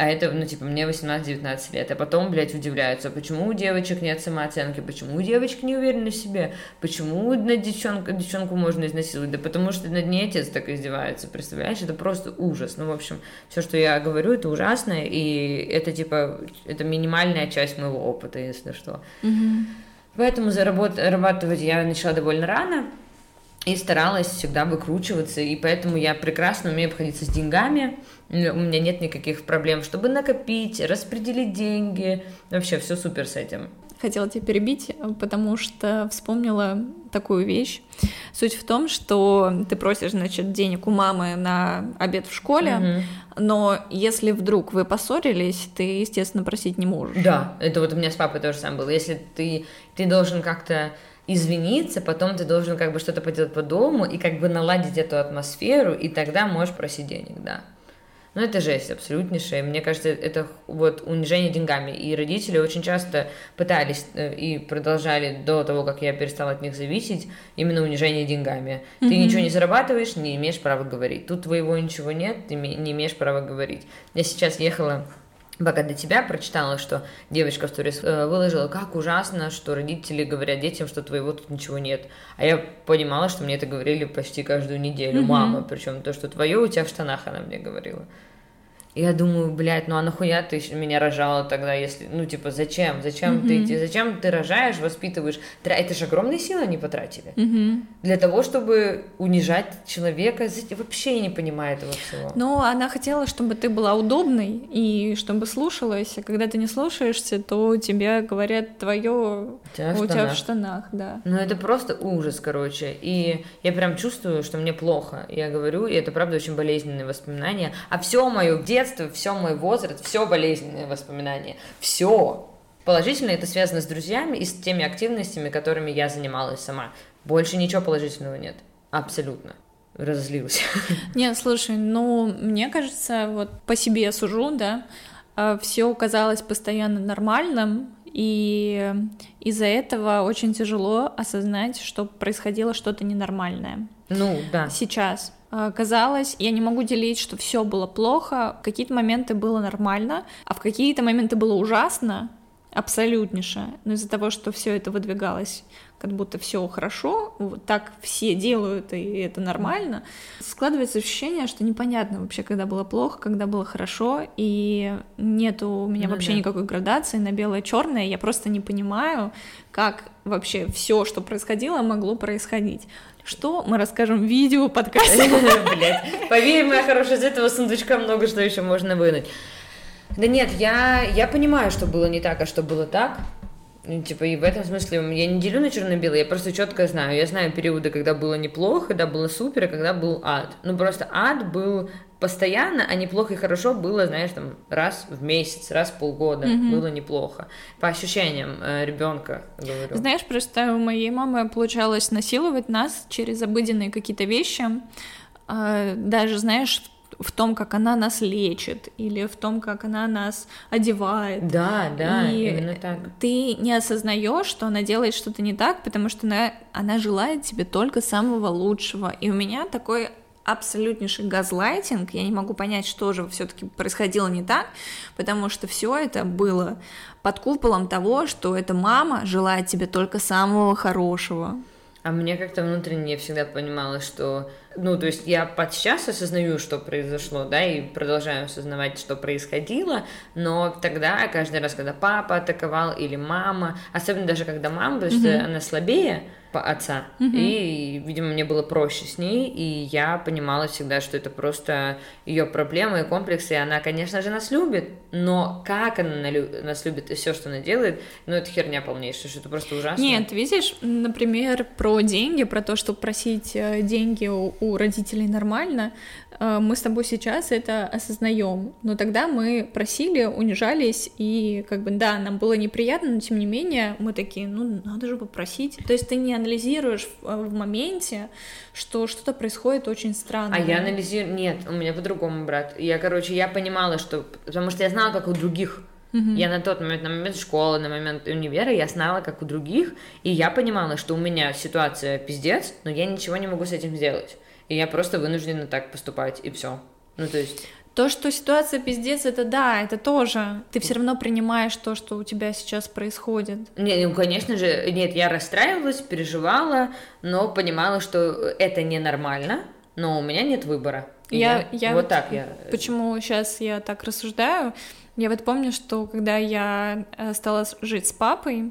А это, ну, типа, мне 18-19 лет. А потом, блядь, удивляются, почему у девочек нет самооценки, почему у девочек не уверены в себе, почему на девчонку, девчонку можно изнасиловать. Да потому что над ней отец так издевается, представляешь? Это просто ужас. Ну, в общем, все, что я говорю, это ужасно, и это, типа, это минимальная часть моего опыта, если что. Mm-hmm. Поэтому зарабатывать я начала довольно рано и старалась всегда выкручиваться, и поэтому я прекрасно умею обходиться с деньгами, у меня нет никаких проблем, чтобы накопить, распределить деньги, вообще все супер с этим. Хотела тебя перебить, потому что вспомнила такую вещь. Суть в том, что ты просишь, значит, денег у мамы на обед в школе, угу. но если вдруг вы поссорились, ты, естественно, просить не можешь. Да, это вот у меня с папой тоже самое было. Если ты, ты должен как-то извиниться, потом ты должен как бы что-то поделать по дому и как бы наладить эту атмосферу, и тогда можешь просить денег, да. Но это жесть абсолютнейшая. Мне кажется, это вот унижение деньгами. И родители очень часто пытались э, и продолжали до того, как я перестала от них зависеть, именно унижение деньгами. Mm-hmm. Ты ничего не зарабатываешь, не имеешь права говорить. Тут твоего ничего нет, ты не имеешь права говорить. Я сейчас ехала пока до тебя прочитала, что девочка в сторис э, выложила, как ужасно, что родители говорят детям, что твоего тут ничего нет. А я понимала, что мне это говорили почти каждую неделю, mm-hmm. мама, причем то, что твое у тебя в штанах, она мне говорила. Я думаю, блядь, ну а нахуя ты меня рожала тогда, если, ну типа, зачем, зачем mm-hmm. ты, зачем ты рожаешь, воспитываешь, это же огромные силы они потратили mm-hmm. для того, чтобы унижать человека, вообще я не понимаю этого всего. Ну, она хотела, чтобы ты была удобной и чтобы слушалась, а когда ты не слушаешься, то тебе говорят твое у тебя, у тебя в штанах, да. Ну это просто ужас, короче, и я прям чувствую, что мне плохо, я говорю, и это правда очень болезненные воспоминания, а все мое где детство, все мой возраст, все болезненные воспоминания, все. Положительно это связано с друзьями и с теми активностями, которыми я занималась сама. Больше ничего положительного нет. Абсолютно. Разозлилась. Нет, слушай, ну, мне кажется, вот по себе я сужу, да, а, все казалось постоянно нормальным, и из-за этого очень тяжело осознать, что происходило что-то ненормальное. Ну, да. Сейчас. А, казалось, я не могу делить, что все было плохо, в какие-то моменты было нормально, а в какие-то моменты было ужасно, абсолютнейше, но из-за того, что все это выдвигалось как будто все хорошо, вот так все делают, и это нормально, складывается ощущение, что непонятно вообще, когда было плохо, когда было хорошо, и нету у меня ну, вообще да. никакой градации на белое-черное, я просто не понимаю, как вообще все, что происходило, могло происходить. Что мы расскажем в видео, подкасте. Поверь, моя хорошая, из этого сундучка много что еще можно вынуть. Да нет, я, я понимаю, что было не так, а что было так. Ну, типа, и в этом смысле я не делю на черно-белое, я просто четко знаю. Я знаю периоды, когда было неплохо, когда было супер, и когда был ад. Ну, просто ад был постоянно, а неплохо и хорошо было, знаешь, там, раз в месяц, раз в полгода. Mm-hmm. Было неплохо. По ощущениям э, ребенка, говорю. Знаешь, просто у моей мамы получалось насиловать нас через обыденные какие-то вещи. Э, даже, знаешь, в том, как она нас лечит, или в том, как она нас одевает. Да, да, и именно так. Ты не осознаешь, что она делает что-то не так, потому что она, она желает тебе только самого лучшего. И у меня такой абсолютнейший газлайтинг. Я не могу понять, что же все-таки происходило не так, потому что все это было под куполом того, что эта мама желает тебе только самого хорошего. А мне как-то внутренне всегда понимала, что ну, то есть я под сейчас осознаю, что произошло, да, и продолжаю осознавать, что происходило, но тогда, каждый раз, когда папа атаковал или мама, особенно даже когда мама, потому mm-hmm. что она слабее, отца. Угу. И, видимо, мне было проще с ней, и я понимала всегда, что это просто ее проблемы и комплексы, и она, конечно же, нас любит, но как она нас любит и все, что она делает, ну, это херня полнейшая, что это просто ужасно. Нет, видишь, например, про деньги, про то, чтобы просить э, деньги у, у родителей нормально, э, мы с тобой сейчас это осознаем, но тогда мы просили, унижались, и как бы, да, нам было неприятно, но тем не менее мы такие, ну, надо же попросить. То есть ты не анализируешь в, э, в моменте, что что-то происходит очень странно. А я анализирую... Нет, у меня по-другому, брат. Я, короче, я понимала, что... Потому что я знала, как у других. Uh-huh. Я на тот момент, на момент школы, на момент универа, я знала, как у других, и я понимала, что у меня ситуация пиздец, но я ничего не могу с этим сделать. И я просто вынуждена так поступать, и все. Ну, то есть... То, что ситуация пиздец, это да, это тоже. Ты все равно принимаешь то, что у тебя сейчас происходит. Нет, ну, конечно же, нет, я расстраивалась, переживала, но понимала, что это ненормально, но у меня нет выбора. Я, я, я вот так я. Почему сейчас я так рассуждаю? Я вот помню, что когда я э, стала жить с папой,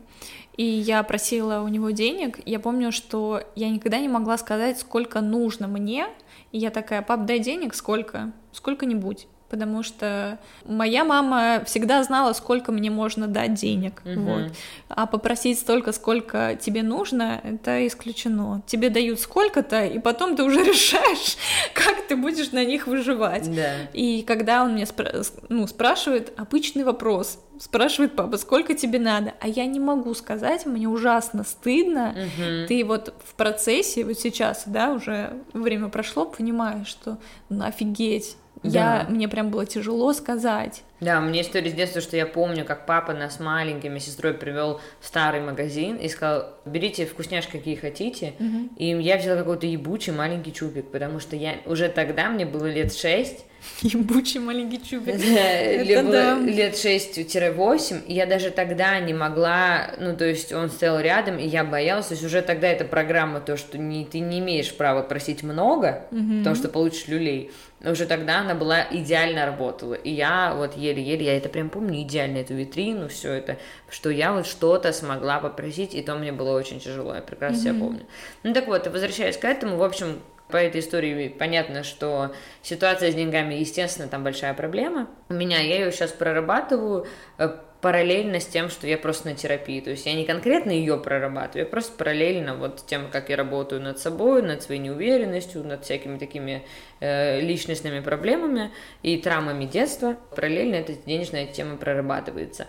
и я просила у него денег, я помню, что я никогда не могла сказать, сколько нужно мне, и я такая, пап, дай денег, сколько? Сколько-нибудь потому что моя мама всегда знала, сколько мне можно дать денег, uh-huh. вот. А попросить столько, сколько тебе нужно, это исключено. Тебе дают сколько-то, и потом ты уже решаешь, как ты будешь на них выживать. Да. И когда он меня спра- ну, спрашивает обычный вопрос, спрашивает папа, сколько тебе надо, а я не могу сказать, мне ужасно стыдно. Угу. Ты вот в процессе, вот сейчас, да, уже время прошло, понимаешь, что ну офигеть, да. Я, мне прям было тяжело сказать. Да, мне история с детства, что я помню, как папа нас маленькими сестрой привел в старый магазин и сказал, берите вкусняшки, какие хотите. Угу. И я взяла какой-то ебучий маленький чупик, потому что я уже тогда, мне было лет шесть, Ебучий маленький чубик. Мне было лет 6-8, и я даже тогда не могла, ну, то есть он стоял рядом, и я боялась, то есть уже тогда эта программа, то, что не, ты не имеешь права просить много, потому что получишь люлей, уже тогда она была идеально работала. И я вот еле-еле, я это прям помню, идеально эту витрину, все это, что я вот что-то смогла попросить, и то мне было очень тяжело, я прекрасно mm-hmm. себя помню. Ну так вот, возвращаясь к этому, в общем, по этой истории понятно, что ситуация с деньгами, естественно, там большая проблема. У меня, я ее сейчас прорабатываю э, параллельно с тем, что я просто на терапии. То есть я не конкретно ее прорабатываю, я просто параллельно вот тем, как я работаю над собой, над своей неуверенностью, над всякими такими э, личностными проблемами и травмами детства. Параллельно эта денежная тема прорабатывается.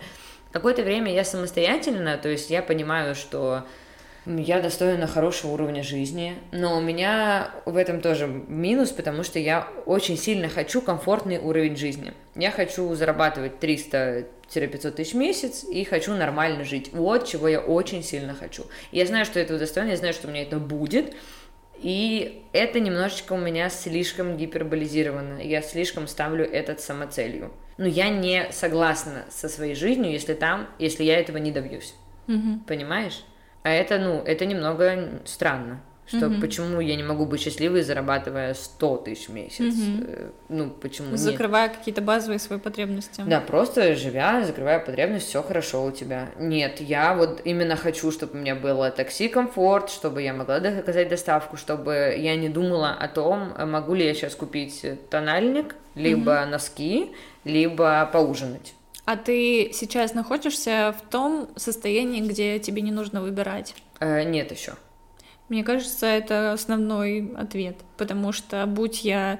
Какое-то время я самостоятельно, то есть я понимаю, что я достойна хорошего уровня жизни, но у меня в этом тоже минус, потому что я очень сильно хочу комфортный уровень жизни. Я хочу зарабатывать 300-500 тысяч в месяц и хочу нормально жить. Вот чего я очень сильно хочу. Я знаю, что этого достойно, я знаю, что у меня это будет, и это немножечко у меня слишком гиперболизировано. Я слишком ставлю этот самоцелью. Но я не согласна со своей жизнью, если там, если я этого не добьюсь. Угу. Понимаешь? А это, ну, это немного странно. Что угу. почему я не могу быть счастливой, зарабатывая 100 тысяч в месяц? Угу. Ну, почему Закрывая нет? какие-то базовые свои потребности. Да, просто живя, закрывая потребность, все хорошо у тебя. Нет, я вот именно хочу, чтобы у меня было такси комфорт, чтобы я могла заказать доставку, чтобы я не думала о том, могу ли я сейчас купить тональник, либо угу. носки, либо поужинать. А ты сейчас находишься в том состоянии, где тебе не нужно выбирать? Э, нет еще. Мне кажется, это основной ответ, потому что будь я,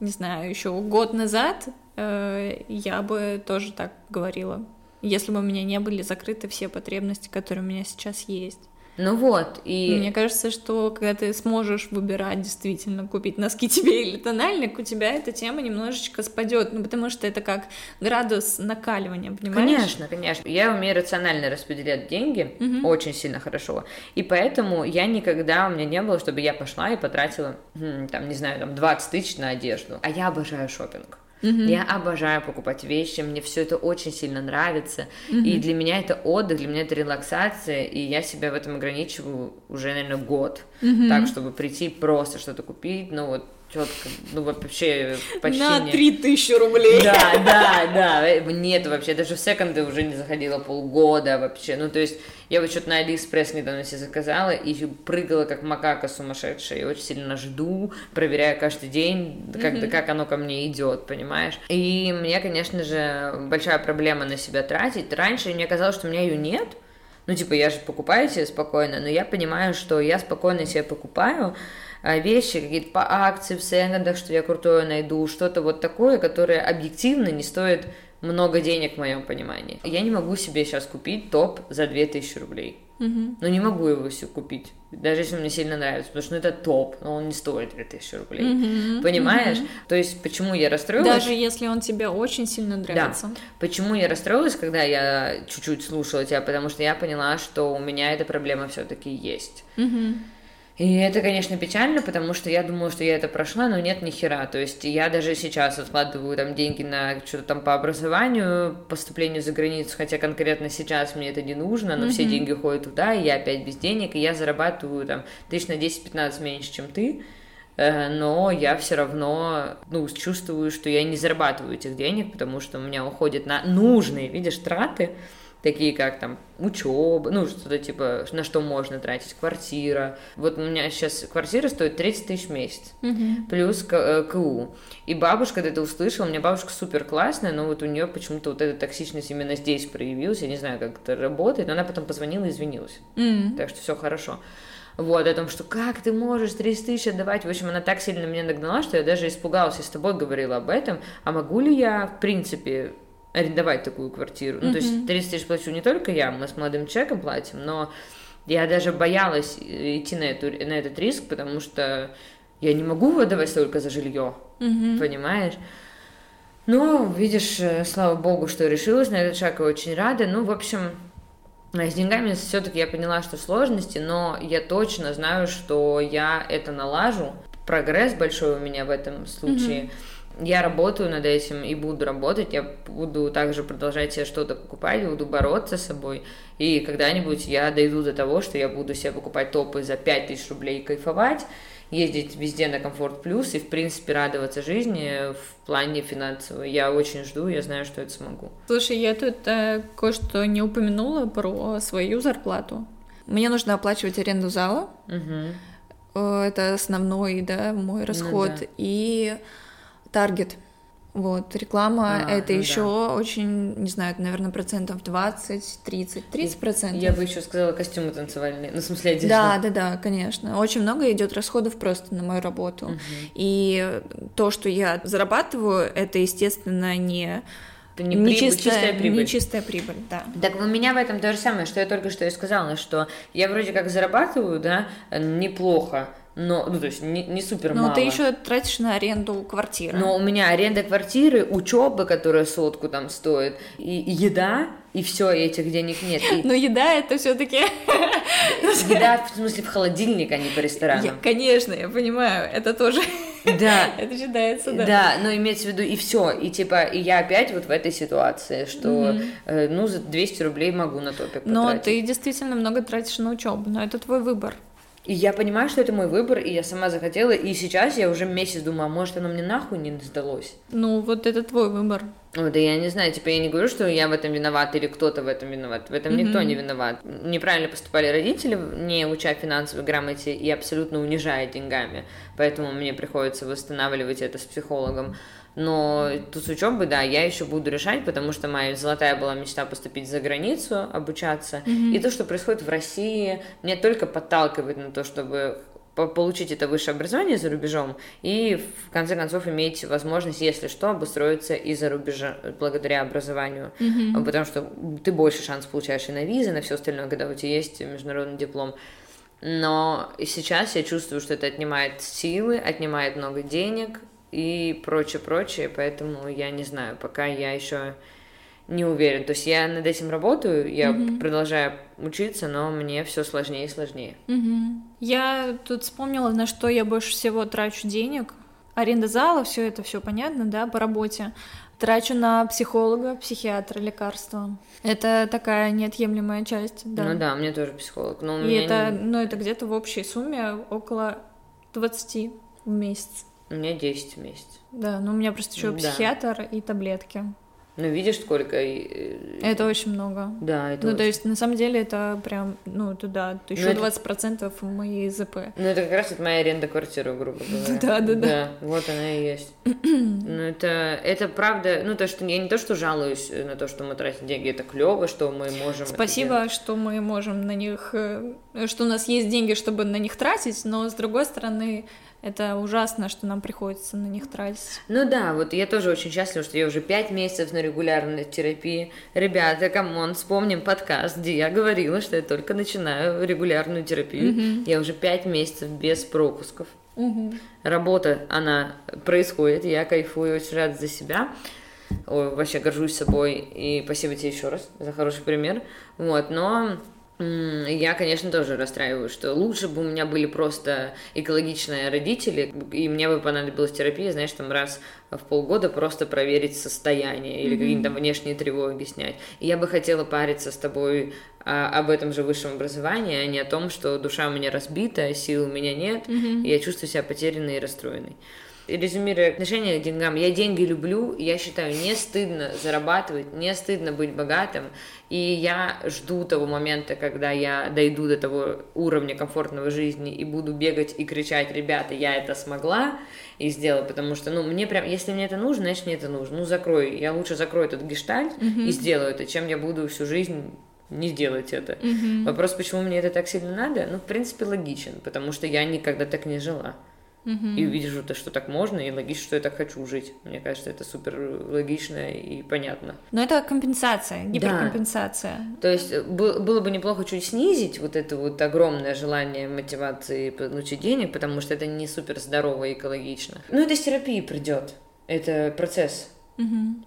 не знаю, еще год назад, э, я бы тоже так говорила, если бы у меня не были закрыты все потребности, которые у меня сейчас есть. Ну вот, и... Мне кажется, что когда ты сможешь выбирать действительно, купить носки тебе или тональник, у тебя эта тема немножечко спадет, ну потому что это как градус накаливания, понимаешь? Конечно, конечно. Я умею рационально распределять деньги, угу. очень сильно хорошо, и поэтому я никогда, у меня не было, чтобы я пошла и потратила, там, не знаю, там, 20 тысяч на одежду, а я обожаю шопинг. Mm-hmm. Я обожаю покупать вещи, мне все это очень сильно нравится. Mm-hmm. И для меня это отдых, для меня это релаксация, и я себя в этом ограничиваю уже, наверное, год. Mm-hmm. Так, чтобы прийти просто что-то купить, ну вот четко, ну вообще почти На три тысячи рублей. Да, да, да, нет вообще, даже в секонды уже не заходила полгода вообще, ну то есть я вот что-то на Алиэкспресс недавно себе заказала и прыгала как макака сумасшедшая, и очень сильно жду, проверяю каждый день, как, mm-hmm. как оно ко мне идет, понимаешь? И мне, конечно же, большая проблема на себя тратить. Раньше мне казалось, что у меня ее нет, ну, типа, я же покупаю себе спокойно, но я понимаю, что я спокойно себе покупаю, вещи, какие-то по акции в секондах, что я крутое найду, что-то вот такое, которое объективно не стоит много денег в моем понимании. Я не могу себе сейчас купить топ за 2000 рублей. Угу. Ну, не могу его все купить, даже если мне сильно нравится, потому что ну, это топ, но он не стоит 2000 рублей. Угу. Понимаешь? Угу. То есть, почему я расстроилась? Даже если он тебе очень сильно нравится. Да. Почему я расстроилась, когда я чуть-чуть слушала тебя? Потому что я поняла, что у меня эта проблема все-таки есть. Угу. И это, конечно, печально, потому что я думала, что я это прошла, но нет, ни хера. То есть я даже сейчас откладываю там деньги на что-то там по образованию, поступлению за границу, хотя конкретно сейчас мне это не нужно, но mm-hmm. все деньги ходят туда, и я опять без денег, и я зарабатываю там тысяч на 10-15 меньше, чем ты э, но я все равно, ну, чувствую, что я не зарабатываю этих денег, потому что у меня уходит на нужные, видишь, траты, такие как там учеба, ну, что-то типа, на что можно тратить, квартира. Вот у меня сейчас квартира стоит 30 тысяч в месяц, угу. плюс э, КУ. И бабушка, когда это услышала, у меня бабушка супер классная, но вот у нее почему-то вот эта токсичность именно здесь проявилась, я не знаю, как это работает, но она потом позвонила и извинилась. Mm. Так что все хорошо. Вот, о том, что как ты можешь 30 тысяч отдавать. В общем, она так сильно меня нагнала, что я даже испугалась и с тобой говорила об этом. А могу ли я, в принципе, арендовать такую квартиру. Mm-hmm. Ну, то есть 30 тысяч плачу не только я, мы с молодым человеком платим, но я даже боялась идти на, эту, на этот риск, потому что я не могу выдавать столько за жилье, mm-hmm. понимаешь? Ну, видишь, э, слава богу, что решилась на этот шаг, и очень рада. Ну, в общем, э, с деньгами все-таки я поняла, что сложности, но я точно знаю, что я это налажу. Прогресс большой у меня в этом случае. Mm-hmm я работаю над этим и буду работать, я буду также продолжать себе что-то покупать, буду бороться с собой, и когда-нибудь я дойду до того, что я буду себе покупать топы за 5000 рублей и кайфовать, ездить везде на комфорт плюс и, в принципе, радоваться жизни в плане финансовой. Я очень жду, я знаю, что это смогу. Слушай, я тут э, кое-что не упомянула про свою зарплату. Мне нужно оплачивать аренду зала. Угу. Это основной, да, мой расход. Ну, да. И таргет. Вот, реклама а, это ну еще да. очень, не знаю, наверное, процентов 20, 30, 30 процентов. Я бы еще сказала костюмы танцевальные, ну, в смысле, одежда. Да, да, да, конечно. Очень много идет расходов просто на мою работу. Угу. И то, что я зарабатываю, это, естественно, не это не, прибыль, чистая, чистая прибыль. Не чистая прибыль, да. Так у меня в этом то же самое, что я только что и сказала, что я вроде как зарабатываю, да, неплохо, но, ну, то есть не, не супер Но мало. ты еще тратишь на аренду квартиры. Но у меня аренда квартиры, учеба, которая сотку там стоит, и, и еда, и все, и этих денег нет. И... Но еда это все-таки. Еда, в смысле, в холодильник, а не по ресторанам. Я, конечно, я понимаю, это тоже. Да. это считается, да. Да, но имеется в виду и все. И типа, и я опять вот в этой ситуации, что mm-hmm. э, ну за 200 рублей могу на топе потратить. Но ты действительно много тратишь на учебу, но это твой выбор. И я понимаю, что это мой выбор, и я сама захотела, и сейчас я уже месяц думаю, а может оно мне нахуй не сдалось? Ну, вот это твой выбор. Ну, да я не знаю, типа я не говорю, что я в этом виноват или кто-то в этом виноват. В этом mm-hmm. никто не виноват. Неправильно поступали родители, не уча финансовой грамоте и абсолютно унижая деньгами. Поэтому мне приходится восстанавливать это с психологом. Но тут с учебой, да, я еще буду решать, потому что моя золотая была мечта поступить за границу, обучаться. Mm-hmm. И то, что происходит в России, меня только подталкивает на то, чтобы получить это высшее образование за рубежом и в конце концов иметь возможность, если что, обустроиться и за рубежа благодаря образованию, mm-hmm. потому что ты больше шанс получаешь и на визы, на все остальное, когда у тебя есть международный диплом. Но сейчас я чувствую, что это отнимает силы, отнимает много денег, и прочее, прочее, поэтому я не знаю, пока я еще не уверен. То есть я над этим работаю, я mm-hmm. продолжаю учиться, но мне все сложнее и сложнее. Mm-hmm. Я тут вспомнила, на что я больше всего трачу денег. Аренда зала, все это все понятно, да, по работе. Трачу на психолога, психиатра, лекарства. Это такая неотъемлемая часть, да. Ну да, мне тоже психолог. Но и это, не... ну, это где-то в общей сумме около 20 в месяц. У меня 10 в месяц. Да, но у меня просто еще да. психиатр и таблетки. Ну, видишь, сколько... Э, это очень много. Да, это Ну, очень... то есть, на самом деле, это прям, ну, это да, еще ну, 20% это... моей ЗП. Ну, это как раз это моя аренда квартиры, грубо говоря. Да, да, да. Да, вот она и есть. ну, это, это правда, ну, то, что я не то, что жалуюсь на то, что мы тратим деньги, это клево, что мы можем... Спасибо, что мы можем на них, э, что у нас есть деньги, чтобы на них тратить, но, с другой стороны, это ужасно, что нам приходится на них тратить. Ну да, вот я тоже очень счастлива, что я уже пять месяцев на регулярной терапии. Ребята, come on, вспомним подкаст, где я говорила, что я только начинаю регулярную терапию. Mm-hmm. Я уже пять месяцев без пропусков. Mm-hmm. Работа, она происходит, я кайфую, очень рада за себя. Ой, вообще горжусь собой и спасибо тебе еще раз за хороший пример. Вот, но я, конечно, тоже расстраиваюсь, что лучше бы у меня были просто экологичные родители, и мне бы понадобилась терапия, знаешь, там раз в полгода просто проверить состояние или mm-hmm. там внешние тревоги снять. И я бы хотела париться с тобой а, об этом же высшем образовании, а не о том, что душа у меня разбита, сил у меня нет, mm-hmm. и я чувствую себя потерянной и расстроенной резюмируя отношение к деньгам, я деньги люблю, я считаю, не стыдно зарабатывать, не стыдно быть богатым, и я жду того момента, когда я дойду до того уровня комфортного жизни и буду бегать и кричать, ребята, я это смогла и сделала, потому что, ну, мне прям, если мне это нужно, значит, мне это нужно, ну, закрой, я лучше закрою этот гештальт mm-hmm. и сделаю это, чем я буду всю жизнь не сделать это. Mm-hmm. Вопрос, почему мне это так сильно надо, ну, в принципе, логичен, потому что я никогда так не жила. Угу. И то, что так можно, и логично, что я так хочу жить. Мне кажется, это супер логично и понятно. Но это компенсация, гиперкомпенсация. Да. То есть э, было бы неплохо чуть снизить вот это вот огромное желание мотивации получить денег, потому что это не супер здорово и экологично. Ну, это с терапии придет. Это процесс. Угу.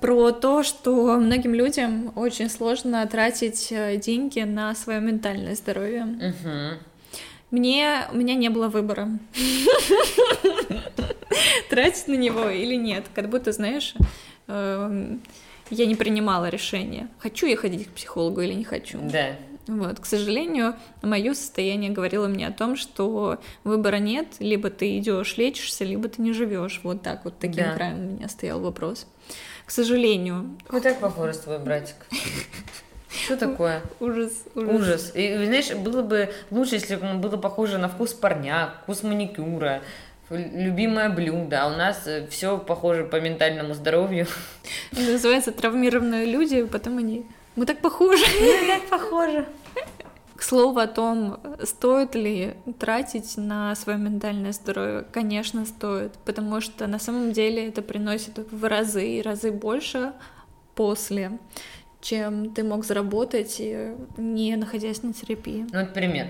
Про то, что многим людям очень сложно тратить э, деньги на свое ментальное здоровье. Угу. Мне, у меня не было выбора. Тратить на него или нет. Как будто, знаешь, эм, я не принимала решение, хочу я ходить к психологу или не хочу. Да. Вот, к сожалению, мое состояние говорило мне о том, что выбора нет, либо ты идешь лечишься, либо ты не живешь. Вот так вот таким да. краем у меня стоял вопрос. К сожалению. Вы так похожи с твой братик. Что такое? Ужас, ужас. Ужас. И, знаешь, было бы лучше, если бы было похоже на вкус парня, вкус маникюра, любимое блюдо, а у нас э, все похоже по ментальному здоровью. Называется травмированные люди, потом они мы так похожи. Мы так похожи. К слову о том, стоит ли тратить на свое ментальное здоровье, конечно, стоит, потому что на самом деле это приносит в разы и разы больше после чем ты мог заработать, э, не находясь на терапии. Ну, вот пример.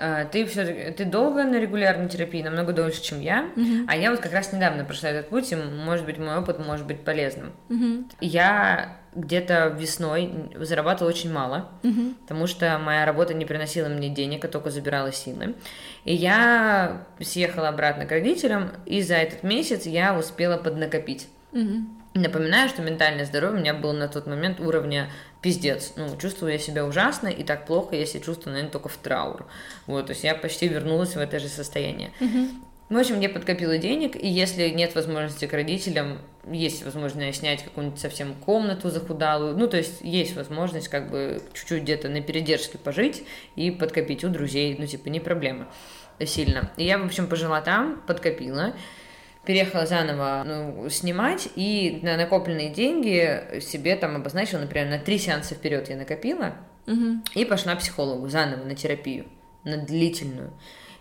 А, ты все ты долго на регулярной терапии, намного дольше, чем я, uh-huh. а я вот как раз недавно прошла этот путь, и, может быть, мой опыт может быть полезным. Uh-huh. Я где-то весной зарабатывала очень мало, uh-huh. потому что моя работа не приносила мне денег, а только забирала силы. И я съехала обратно к родителям, и за этот месяц я успела поднакопить. Uh-huh. Напоминаю, что ментальное здоровье у меня было на тот момент уровня пиздец. Ну, чувствую я себя ужасно, и так плохо я себя чувствую, наверное, только в траур. Вот, то есть я почти вернулась в это же состояние. Uh-huh. В общем, я подкопила денег, и если нет возможности к родителям, есть возможность снять какую-нибудь совсем комнату захудалую, ну, то есть есть возможность как бы чуть-чуть где-то на передержке пожить и подкопить у друзей, ну, типа, не проблема сильно. И я, в общем, пожила там, подкопила, переехала заново ну, снимать, и на накопленные деньги себе там обозначила, например, на три сеанса вперед я накопила, угу. и пошла к психологу заново на терапию, на длительную.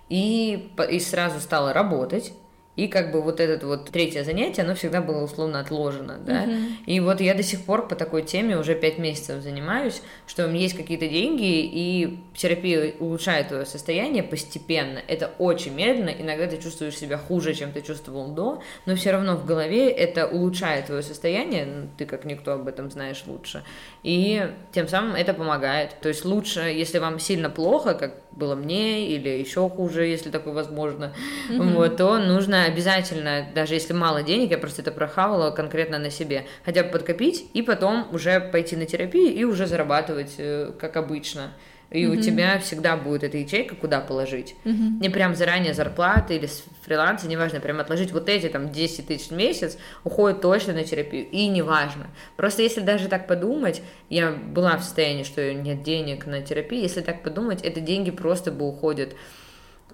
И, и сразу стала работать, и как бы вот это вот третье занятие, оно всегда было условно отложено, да. Uh-huh. И вот я до сих пор по такой теме уже пять месяцев занимаюсь, что у меня есть какие-то деньги, и терапия улучшает твое состояние постепенно. Это очень медленно, иногда ты чувствуешь себя хуже, чем ты чувствовал до, но все равно в голове это улучшает твое состояние, ну, ты как никто об этом знаешь лучше. И тем самым это помогает. То есть лучше, если вам сильно плохо, как было мне, или еще хуже, если такое возможно, mm-hmm. вот, то нужно обязательно, даже если мало денег, я просто это прохавала конкретно на себе, хотя бы подкопить и потом уже пойти на терапию и уже зарабатывать э, как обычно. И mm-hmm. у тебя всегда будет эта ячейка, куда положить. Mm-hmm. Не прям заранее зарплаты или с фриланса, неважно, прям отложить вот эти там 10 тысяч в месяц, уходит точно на терапию. И неважно. Просто если даже так подумать, я была в состоянии, что нет денег на терапию, если так подумать, это деньги просто бы уходят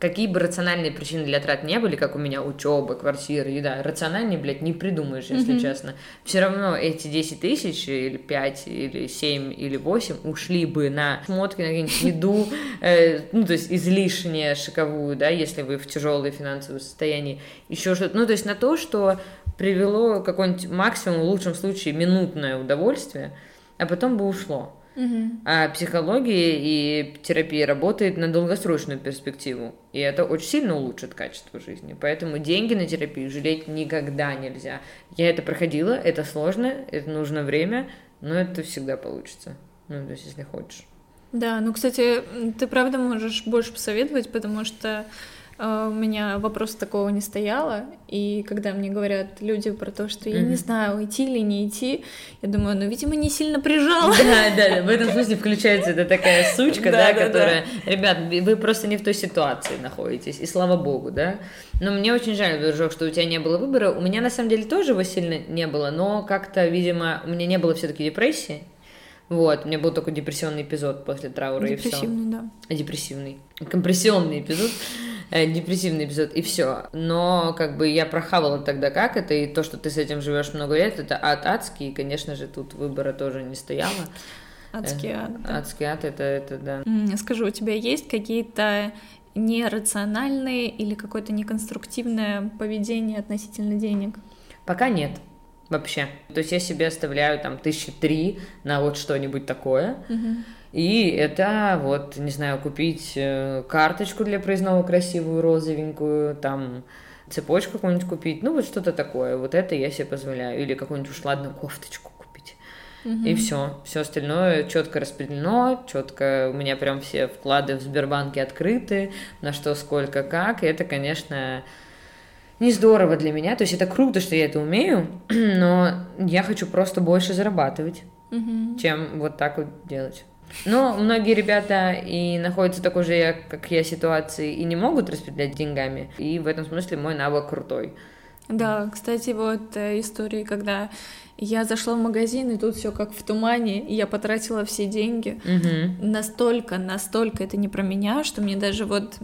какие бы рациональные причины для трат не были, как у меня учеба, квартира, еда, рациональнее, блядь, не придумаешь, если mm-hmm. честно. Все равно эти 10 тысяч или 5, или 7, или 8 ушли бы на шмотки, на какую-нибудь еду, э, ну, то есть излишнее шиковую, да, если вы в тяжелое финансовое состояние, еще что-то, ну, то есть на то, что привело какой-нибудь максимум, в лучшем случае, минутное удовольствие, а потом бы ушло. Угу. А психология и терапия работает на долгосрочную перспективу. И это очень сильно улучшит качество жизни. Поэтому деньги на терапию жалеть никогда нельзя. Я это проходила, это сложно, это нужно время, но это всегда получится. Ну, то есть, если хочешь. Да, ну, кстати, ты правда можешь больше посоветовать, потому что у меня вопрос такого не стояло, и когда мне говорят люди про то, что я mm-hmm. не знаю, идти или не идти, я думаю, ну, видимо, не сильно прижала. Да, да, да, в этом смысле включается эта такая сучка, да, которая, ребят, вы просто не в той ситуации находитесь, и слава богу, да. Но мне очень жаль, Дружок, что у тебя не было выбора. У меня, на самом деле, тоже его сильно не было, но как-то, видимо, у меня не было все таки депрессии, вот, у меня был только депрессионный эпизод после траура и все. Депрессивный, да. Депрессивный. Компрессионный эпизод. Э, депрессивный эпизод, и все. Но как бы я прохавала тогда как это, и то, что ты с этим живешь много лет, это ад адский, и, конечно же, тут выбора тоже не стояло. Адский э, ад. Да. Адский ад, это, это да. Скажу, у тебя есть какие-то нерациональные или какое-то неконструктивное поведение относительно денег? Пока нет вообще. То есть я себе оставляю там тысячи три на вот что-нибудь такое. Угу. И это вот, не знаю, купить э, карточку для проездного красивую, розовенькую, там цепочку какую-нибудь купить, ну вот что-то такое. Вот это я себе позволяю. Или какую-нибудь уж ладно кофточку купить. Угу. И все. Все остальное четко распределено, четко у меня прям все вклады в Сбербанке открыты, на что, сколько, как. И это, конечно, не здорово для меня. То есть это круто, что я это умею, но я хочу просто больше зарабатывать, угу. чем вот так вот делать. Но многие ребята и находятся в такой же, как я, ситуации и не могут распределять деньгами. И в этом смысле мой навык крутой. Да, кстати, вот э, истории, когда я зашла в магазин, и тут все как в тумане, и я потратила все деньги. Угу. Настолько, настолько это не про меня, что мне даже вот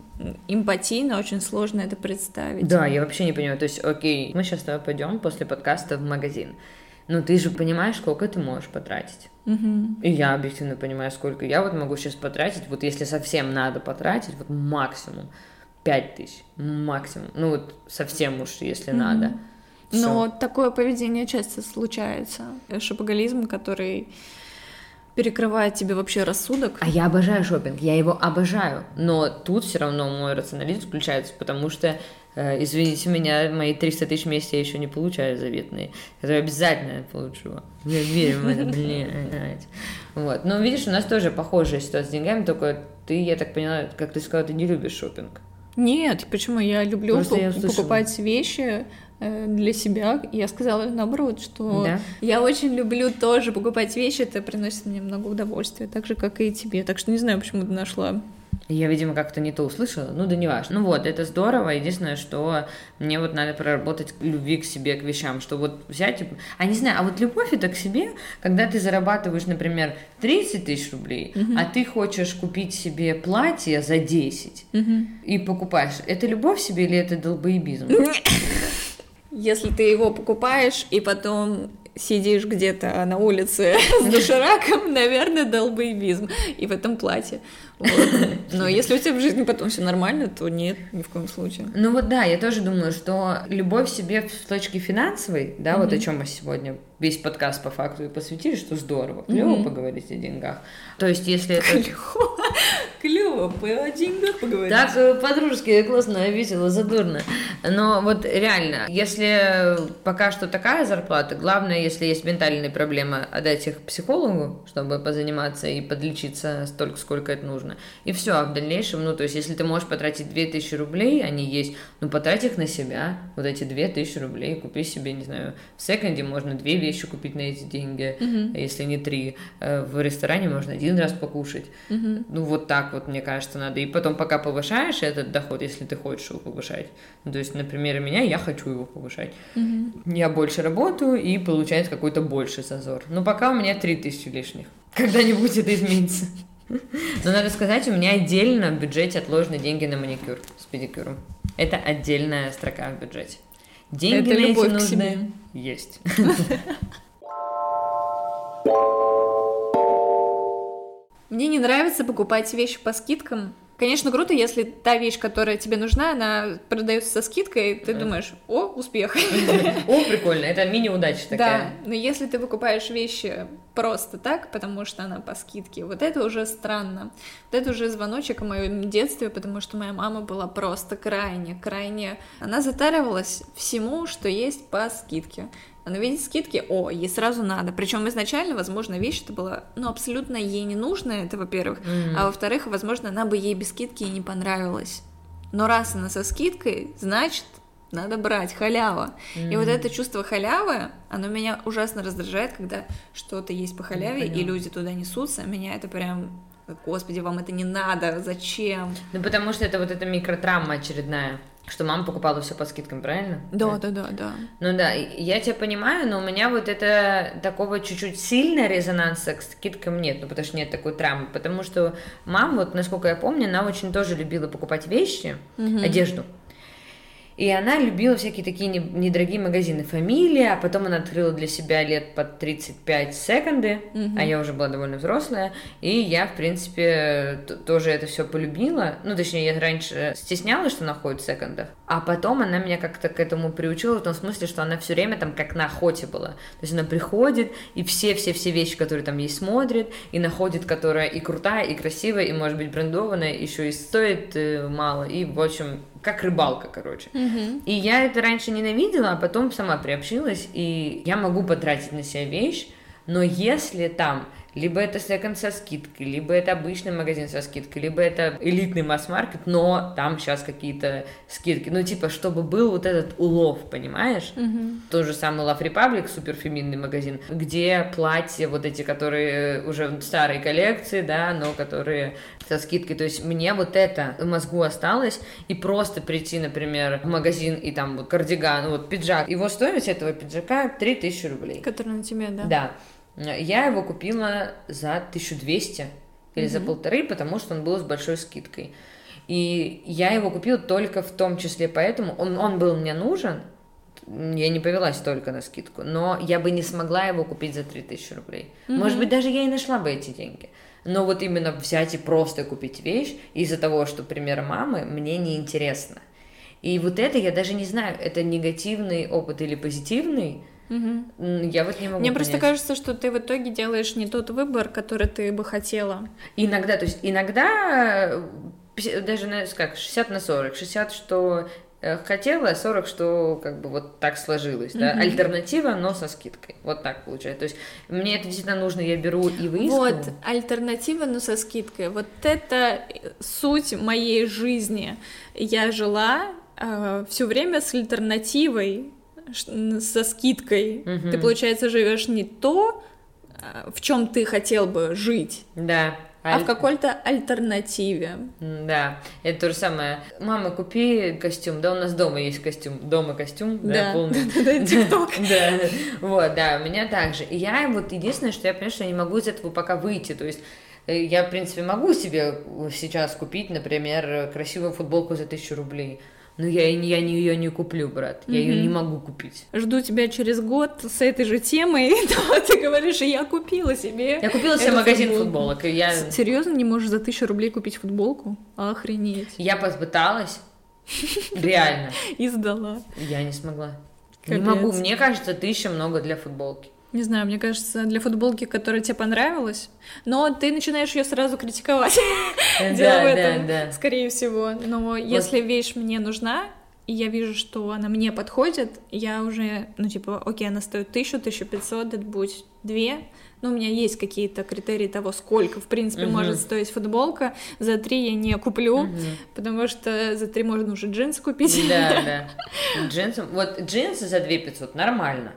эмпатийно очень сложно это представить. Да, я вообще не понимаю. То есть, окей, мы сейчас с тобой пойдем после подкаста в магазин. Ну, ты же понимаешь, сколько ты можешь потратить. Угу. И я объективно понимаю, сколько я вот могу сейчас потратить. Вот если совсем надо потратить, вот максимум 5 тысяч, максимум. Ну, вот совсем уж, если угу. надо. Всё. Но такое поведение часто случается. Шопоголизм, который перекрывает тебе вообще рассудок. А я обожаю шопинг, я его обожаю. Но тут все равно мой рационализм включается, потому что Э, извините меня, мои 300 тысяч в месяц я еще не получаю заветные, которые обязательно получу. Я верю в это, блядь. Вот. Но видишь, у нас тоже похожая ситуация с деньгами, только ты, я так поняла, как ты сказала, ты не любишь шопинг. Нет, почему? Я люблю Просто я покупать вещи для себя. Я сказала наоборот, что да? я очень люблю тоже покупать вещи, это приносит мне много удовольствия, так же, как и тебе. Так что не знаю, почему ты нашла я, видимо, как-то не то услышала, ну да не важно. Ну вот, это здорово, единственное, что мне вот надо проработать любви к себе, к вещам, что вот взять, а не знаю, а вот любовь это к себе, когда ты зарабатываешь, например, 30 тысяч рублей, угу. а ты хочешь купить себе платье за 10 угу. и покупаешь, это любовь к себе или это долбоебизм? Если ты его покупаешь и потом сидишь где-то на улице с дошираком, наверное, долбоебизм. И в этом платье. Но если у тебя в жизни потом все нормально, то нет, ни в коем случае. Ну вот да, я тоже думаю, что любовь себе с точки финансовой, да, вот о чем мы сегодня весь подкаст по факту и посвятили, что здорово, клево поговорить о деньгах. То есть если это... Клево, о деньгах поговорить. Так э, по-дружески, классно, весело, задорно. Но вот реально, если пока что такая зарплата, главное, если есть ментальные проблемы, отдать их психологу, чтобы позаниматься и подлечиться столько, сколько это нужно. И все, а в дальнейшем, ну, то есть, если ты можешь потратить 2000 рублей, они есть, ну, потрать их на себя, вот эти 2000 рублей, купи себе, не знаю, в секонде можно две вещи купить на эти деньги, uh если не три. Э, в ресторане можно один раз покушать. uh Ну, вот так вот, мне кажется, надо. И потом, пока повышаешь этот доход, если ты хочешь его повышать, ну, то есть, например, меня, я хочу его повышать. uh Я больше работаю и получается какой-то больший зазор. Но пока у меня 3000 лишних. Когда-нибудь это изменится. Но надо сказать, у меня отдельно в бюджете отложены деньги на маникюр с педикюром. Это отдельная строка в бюджете. Деньги Это на эти нужны. Себе. Есть. Мне не нравится покупать вещи по скидкам, Конечно, круто, если та вещь, которая тебе нужна, она продается со скидкой, ты да. думаешь, о, успех. О, прикольно, это мини-удача такая. Да, но если ты покупаешь вещи просто так, потому что она по скидке, вот это уже странно. Вот это уже звоночек о моем детстве, потому что моя мама была просто крайне, крайне... Она затаривалась всему, что есть по скидке. Она видит скидки, о, ей сразу надо. Причем изначально, возможно, вещь это была, ну, абсолютно ей не нужна, это во-первых. Mm-hmm. А во-вторых, возможно, она бы ей без скидки и не понравилась. Но раз она со скидкой, значит, надо брать, халява. Mm-hmm. И вот это чувство халявы, оно меня ужасно раздражает, когда что-то есть по халяве, и люди туда несутся. Меня это прям Господи, вам это не надо, зачем? Ну, потому что это вот эта микротравма очередная. Что мама покупала все по скидкам, правильно? Да, да, да, да. Ну да, я тебя понимаю, но у меня вот это такого чуть-чуть сильного резонанса к скидкам нет, ну потому что нет такой травмы, потому что мама, вот насколько я помню, она очень тоже любила покупать вещи, угу. одежду. И она любила всякие такие недорогие магазины. Фамилия, а потом она открыла для себя лет под 35 секунды, mm-hmm. а я уже была довольно взрослая. И я, в принципе, тоже это все полюбила. Ну, точнее, я раньше стеснялась, что она ходит в секондах. А потом она меня как-то к этому приучила, в том смысле, что она все время там как на охоте была. То есть она приходит и все-все-все вещи, которые там есть, смотрит, и находит, которая и крутая, и красивая, и может быть брендованная, еще и стоит э, мало. И, в общем, как рыбалка, короче. Угу. И я это раньше ненавидела, а потом сама приобщилась, и я могу потратить на себя вещь, Но если там либо это секонд со скидкой, либо это обычный магазин со скидкой, либо это элитный масс-маркет, но там сейчас какие-то скидки. Ну, типа, чтобы был вот этот улов, понимаешь? Угу. Тот же самый Love Republic, супер феминный магазин, где платья вот эти, которые уже старые коллекции, да, но которые со скидкой. То есть мне вот это в мозгу осталось, и просто прийти, например, в магазин и там вот кардиган, вот пиджак, его стоимость этого пиджака 3000 рублей. Который на тебе, да? Да. Я его купила за 1200 или за полторы, потому что он был с большой скидкой. И я его купила только в том числе поэтому, он, он был мне нужен, я не повелась только на скидку, но я бы не смогла его купить за 3000 рублей. Может быть, даже я и нашла бы эти деньги. Но вот именно взять и просто купить вещь из-за того, что пример мамы мне неинтересно. И вот это я даже не знаю, это негативный опыт или позитивный, Угу. Я вот не могу Мне понять. просто кажется, что ты в итоге делаешь не тот выбор, который ты бы хотела. Иногда, то есть иногда э, даже, знаешь, как, 60 на 40. 60, что э, хотела, 40, что как бы вот так сложилось, да, альтернатива, но со скидкой, вот так получается, то есть мне это действительно нужно, я беру и выискиваю. Вот, альтернатива, но со скидкой. Вот это суть моей жизни. Я жила все время с альтернативой, со скидкой. Мгм. Ты, получается, живешь не то, э, в чем ты хотел бы жить, Да. а аль- в какой-то альтернативе. Да, это то же самое. Мама, купи костюм. Да, у нас дома есть костюм. Дома костюм, да, Да. полный. Да. Да, вот, да, у меня также. И я вот единственное, что я понимаю, что я не могу из этого пока выйти. То есть э, я, в принципе, могу себе сейчас купить, например, красивую футболку за тысячу рублей. Но я, и не- я не, ее не куплю, брат. Я ее Мгм. не могу купить. Жду тебя через год с этой же темой, ты говоришь, я купила себе. Я купила себе магазин футболку. футболок, и я, Серьезно, не можешь за тысячу рублей купить футболку? Охренеть. я попыталась. Реально. И сдала. Я не смогла. Не Капец. могу. Мне кажется, тысяча много для футболки. Не знаю, мне кажется, для футболки, которая тебе понравилась, но ты начинаешь ее сразу критиковать. Дело в этом, скорее всего. Но если вещь мне нужна, и я вижу, что она мне подходит, я уже, ну, типа, окей, она стоит тысячу, 1500, это будет две, но у меня есть какие-то критерии того, сколько, в принципе, Мгм. может стоить футболка. За три я не куплю, Мгм. потому что за три можно уже джинсы купить. Да, да. Джинсы. Вот джинсы за 2 500 нормально.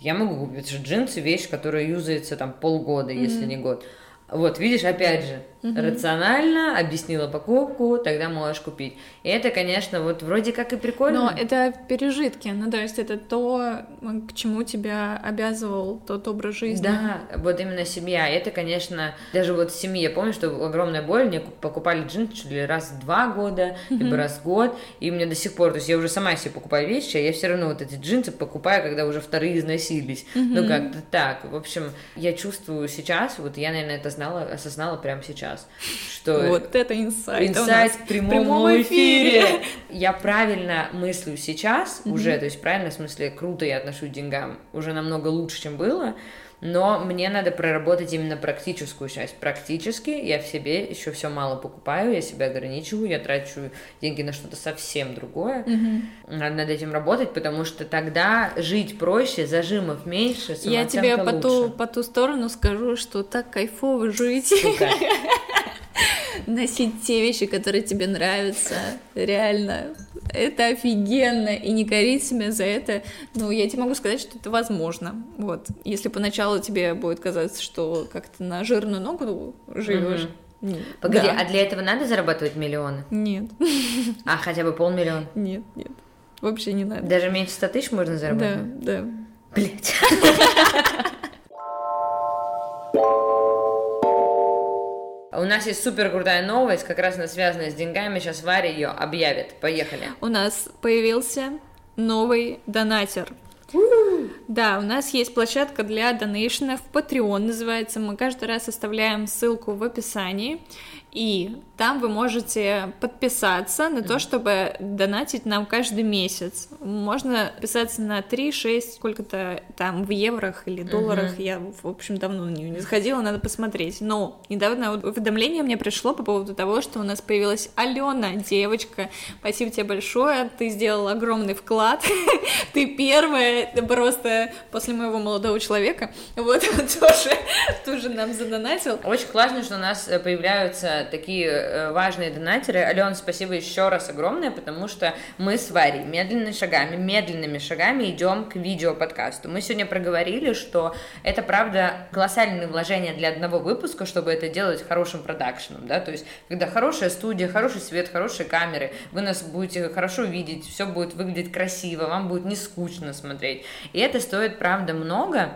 Я могу купить, джинсы вещь, которая юзается там полгода, если не год. Вот, видишь, опять же, рационально объяснила покупку, тогда можешь купить. И это, конечно, вот вроде как и прикольно. Но это пережитки, ну то есть это то, к чему тебя обязывал тот образ жизни. Да, вот именно семья. Это, конечно, даже вот в семье. Я помню, что огромная боль. Мне ку- покупали джинсы чуть ли раз в два года, либо раз в год. И мне до сих пор, то есть я уже сама себе покупаю вещи, а я все равно вот эти джинсы покупаю, когда уже вторые износились. Ну, как-то так. В общем, я чувствую сейчас, вот я, наверное, это знала, осознала прямо сейчас, что... Вот это инсайт. Инсайт в прямом, прямом эфире. эфире. Я правильно мыслю сейчас уже, то есть правильно в смысле круто я отношусь к деньгам, уже намного лучше, чем было, но мне надо проработать именно практическую часть. Практически я в себе еще все мало покупаю, я себя ограничиваю, я трачу деньги на что-то совсем другое. Надо над этим работать, потому что тогда жить проще, зажимов меньше, Я тебе по ту, по ту сторону скажу, что так кайфово жить, Сука. Носить те вещи, которые тебе нравятся, реально. Это офигенно, и не корить себя за это. Ну, я тебе могу сказать, что это возможно. Вот. Если поначалу тебе будет казаться, что как-то на жирную ногу живешь. Погоди, да. а для этого надо зарабатывать миллионы? Нет, А хотя бы полмиллиона? нет, нет. Вообще не надо. Даже меньше 100 тысяч можно Да, заработать? да. Блять. У нас есть супер крутая новость, как раз она связана с деньгами. Сейчас Варя ее объявит. Поехали. У нас появился новый донатер. Да, у нас есть площадка для донейшенов, Patreon называется. Мы каждый раз оставляем ссылку в описании. И там вы можете подписаться на то, чтобы донатить нам каждый месяц. Можно писаться на 3-6, сколько-то там в еврох или долларах. Я, в общем, давно на нее не заходила, надо посмотреть. Но недавно уведомление мне пришло по поводу того, что у нас появилась Алена, девочка. Спасибо тебе большое, ты сделала огромный вклад. ты первая, просто после моего молодого человека. Вот тоже, тоже нам задонатил. Очень классно, что у нас появляются такие э, важные донатеры. Ален, спасибо еще раз огромное, потому что мы с Варей медленными шагами, медленными шагами идем к видеоподкасту. Мы сегодня проговорили, что это, правда, колоссальные вложения для одного выпуска, чтобы это делать хорошим продакшеном, да, то есть, когда хорошая студия, хороший свет, хорошие камеры, вы нас будете хорошо видеть, все будет выглядеть красиво, вам будет не скучно смотреть. И это стоит, правда, много,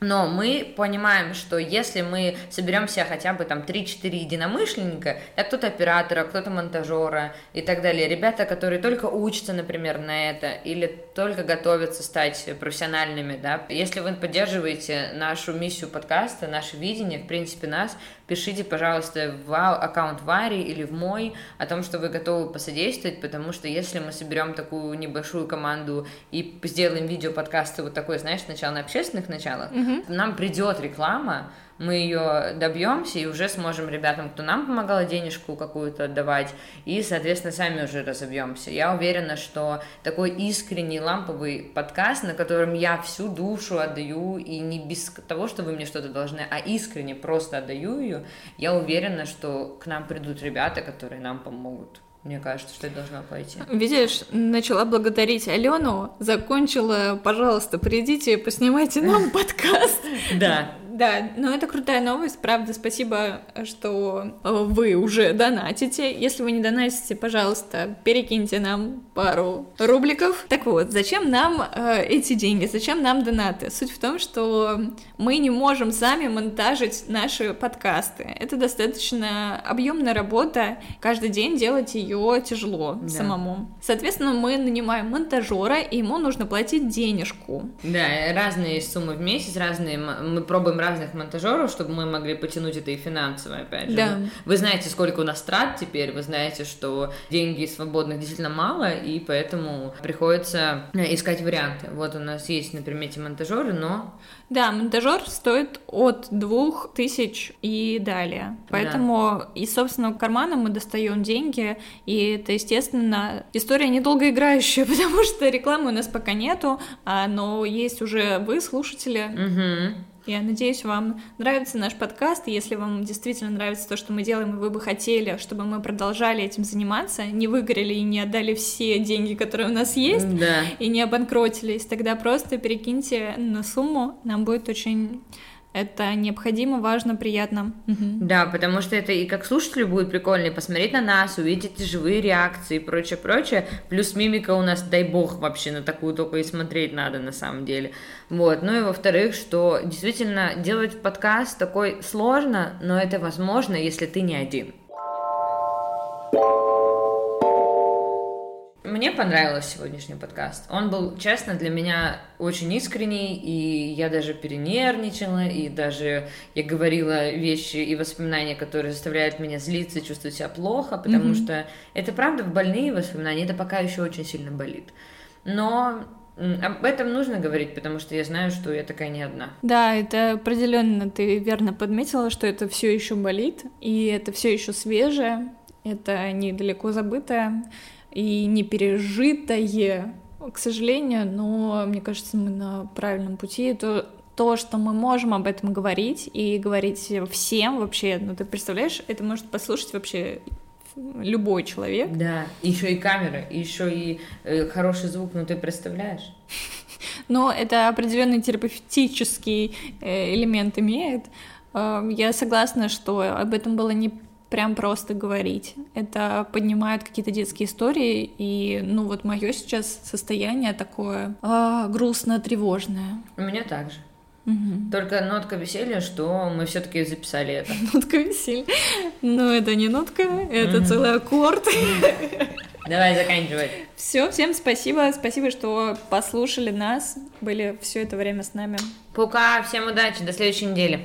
но мы понимаем, что если мы соберем себя хотя бы там 3-4 единомышленника, да, кто-то оператора, кто-то монтажера и так далее, ребята, которые только учатся, например, на это, или только готовятся стать профессиональными, да, если вы поддерживаете нашу миссию подкаста, наше видение, в принципе, нас, пишите, пожалуйста, в аккаунт Вари или в мой о том, что вы готовы посодействовать, потому что если мы соберем такую небольшую команду и сделаем видео подкасты вот такой, знаешь, сначала на общественных началах, mm-hmm. нам придет реклама, мы ее добьемся и уже сможем ребятам, кто нам помогал, денежку какую-то отдавать, и, соответственно, сами уже разобьемся. Я уверена, что такой искренний ламповый подкаст, на котором я всю душу отдаю, и не без того, что вы мне что-то должны, а искренне просто отдаю ее, я уверена, что к нам придут ребята, которые нам помогут. Мне кажется, что это должно пойти. Видишь, начала благодарить Алену, закончила, пожалуйста, придите, поснимайте нам подкаст. Да. Да, но это крутая новость, правда, спасибо, что э, вы уже донатите. Если вы не донатите, пожалуйста, перекиньте нам пару рубликов. Так вот, зачем нам э, эти деньги, зачем нам донаты? Суть в том, что мы не можем сами монтажить наши подкасты. Это достаточно объемная работа, каждый день делать ее тяжело да. самому. Соответственно, мы нанимаем монтажера, и ему нужно платить денежку. Да, разные суммы в месяц, разные, мы пробуем разных монтажеров, чтобы мы могли потянуть это и финансово, опять же. Да. Вы знаете, сколько у нас трат теперь, вы знаете, что деньги свободных действительно мало, и поэтому приходится э, искать варианты. Вот у нас есть на примете монтажеры, но... Да, монтажер стоит от двух тысяч и далее. Поэтому да. из собственного кармана мы достаем деньги, и это, естественно, история недолгоиграющая, потому что рекламы у нас пока нету, а, но есть уже вы, слушатели. Угу я надеюсь, вам нравится наш подкаст, если вам действительно нравится то, что мы делаем, и вы бы хотели, чтобы мы продолжали этим заниматься, не выгорели и не отдали все деньги, которые у нас есть, да. и не обанкротились, тогда просто перекиньте на сумму, нам будет очень это необходимо, важно, приятно. Да, потому что это и как слушателю будет прикольно посмотреть на нас, увидеть живые реакции и прочее, прочее. Плюс мимика у нас, дай бог, вообще на такую только и смотреть надо на самом деле. Вот. Ну и во-вторых, что действительно делать подкаст такой сложно, но это возможно, если ты не один. Мне понравился сегодняшний подкаст. Он был, честно, для меня очень искренний, и я даже перенервничала, и даже я говорила вещи и воспоминания, которые заставляют меня злиться, чувствовать себя плохо, потому mm-hmm. что это правда больные воспоминания, это пока еще очень сильно болит. Но об этом нужно говорить, потому что я знаю, что я такая не одна. Да, это определенно ты верно подметила, что это все еще болит, и это все еще свежее, это недалеко забытое и не пережитое, к сожалению, но мне кажется, мы на правильном пути. Это то, что мы можем об этом говорить и говорить всем вообще, ну ты представляешь, это может послушать вообще любой человек. Да, еще и камера, еще и э, хороший звук, ну ты представляешь? Но это определенный терапевтический э, элемент имеет. Э, я согласна, что об этом было не прям просто говорить. Это поднимает какие-то детские истории, и, ну, вот мое сейчас состояние такое а, грустно-тревожное. У меня также. Угу. Только нотка веселья, что мы все-таки записали это. Нотка веселья. Но это не нотка, это угу. целый аккорд. Давай заканчивать. Все, всем спасибо. Спасибо, что послушали нас, были все это время с нами. Пока, всем удачи, до следующей недели.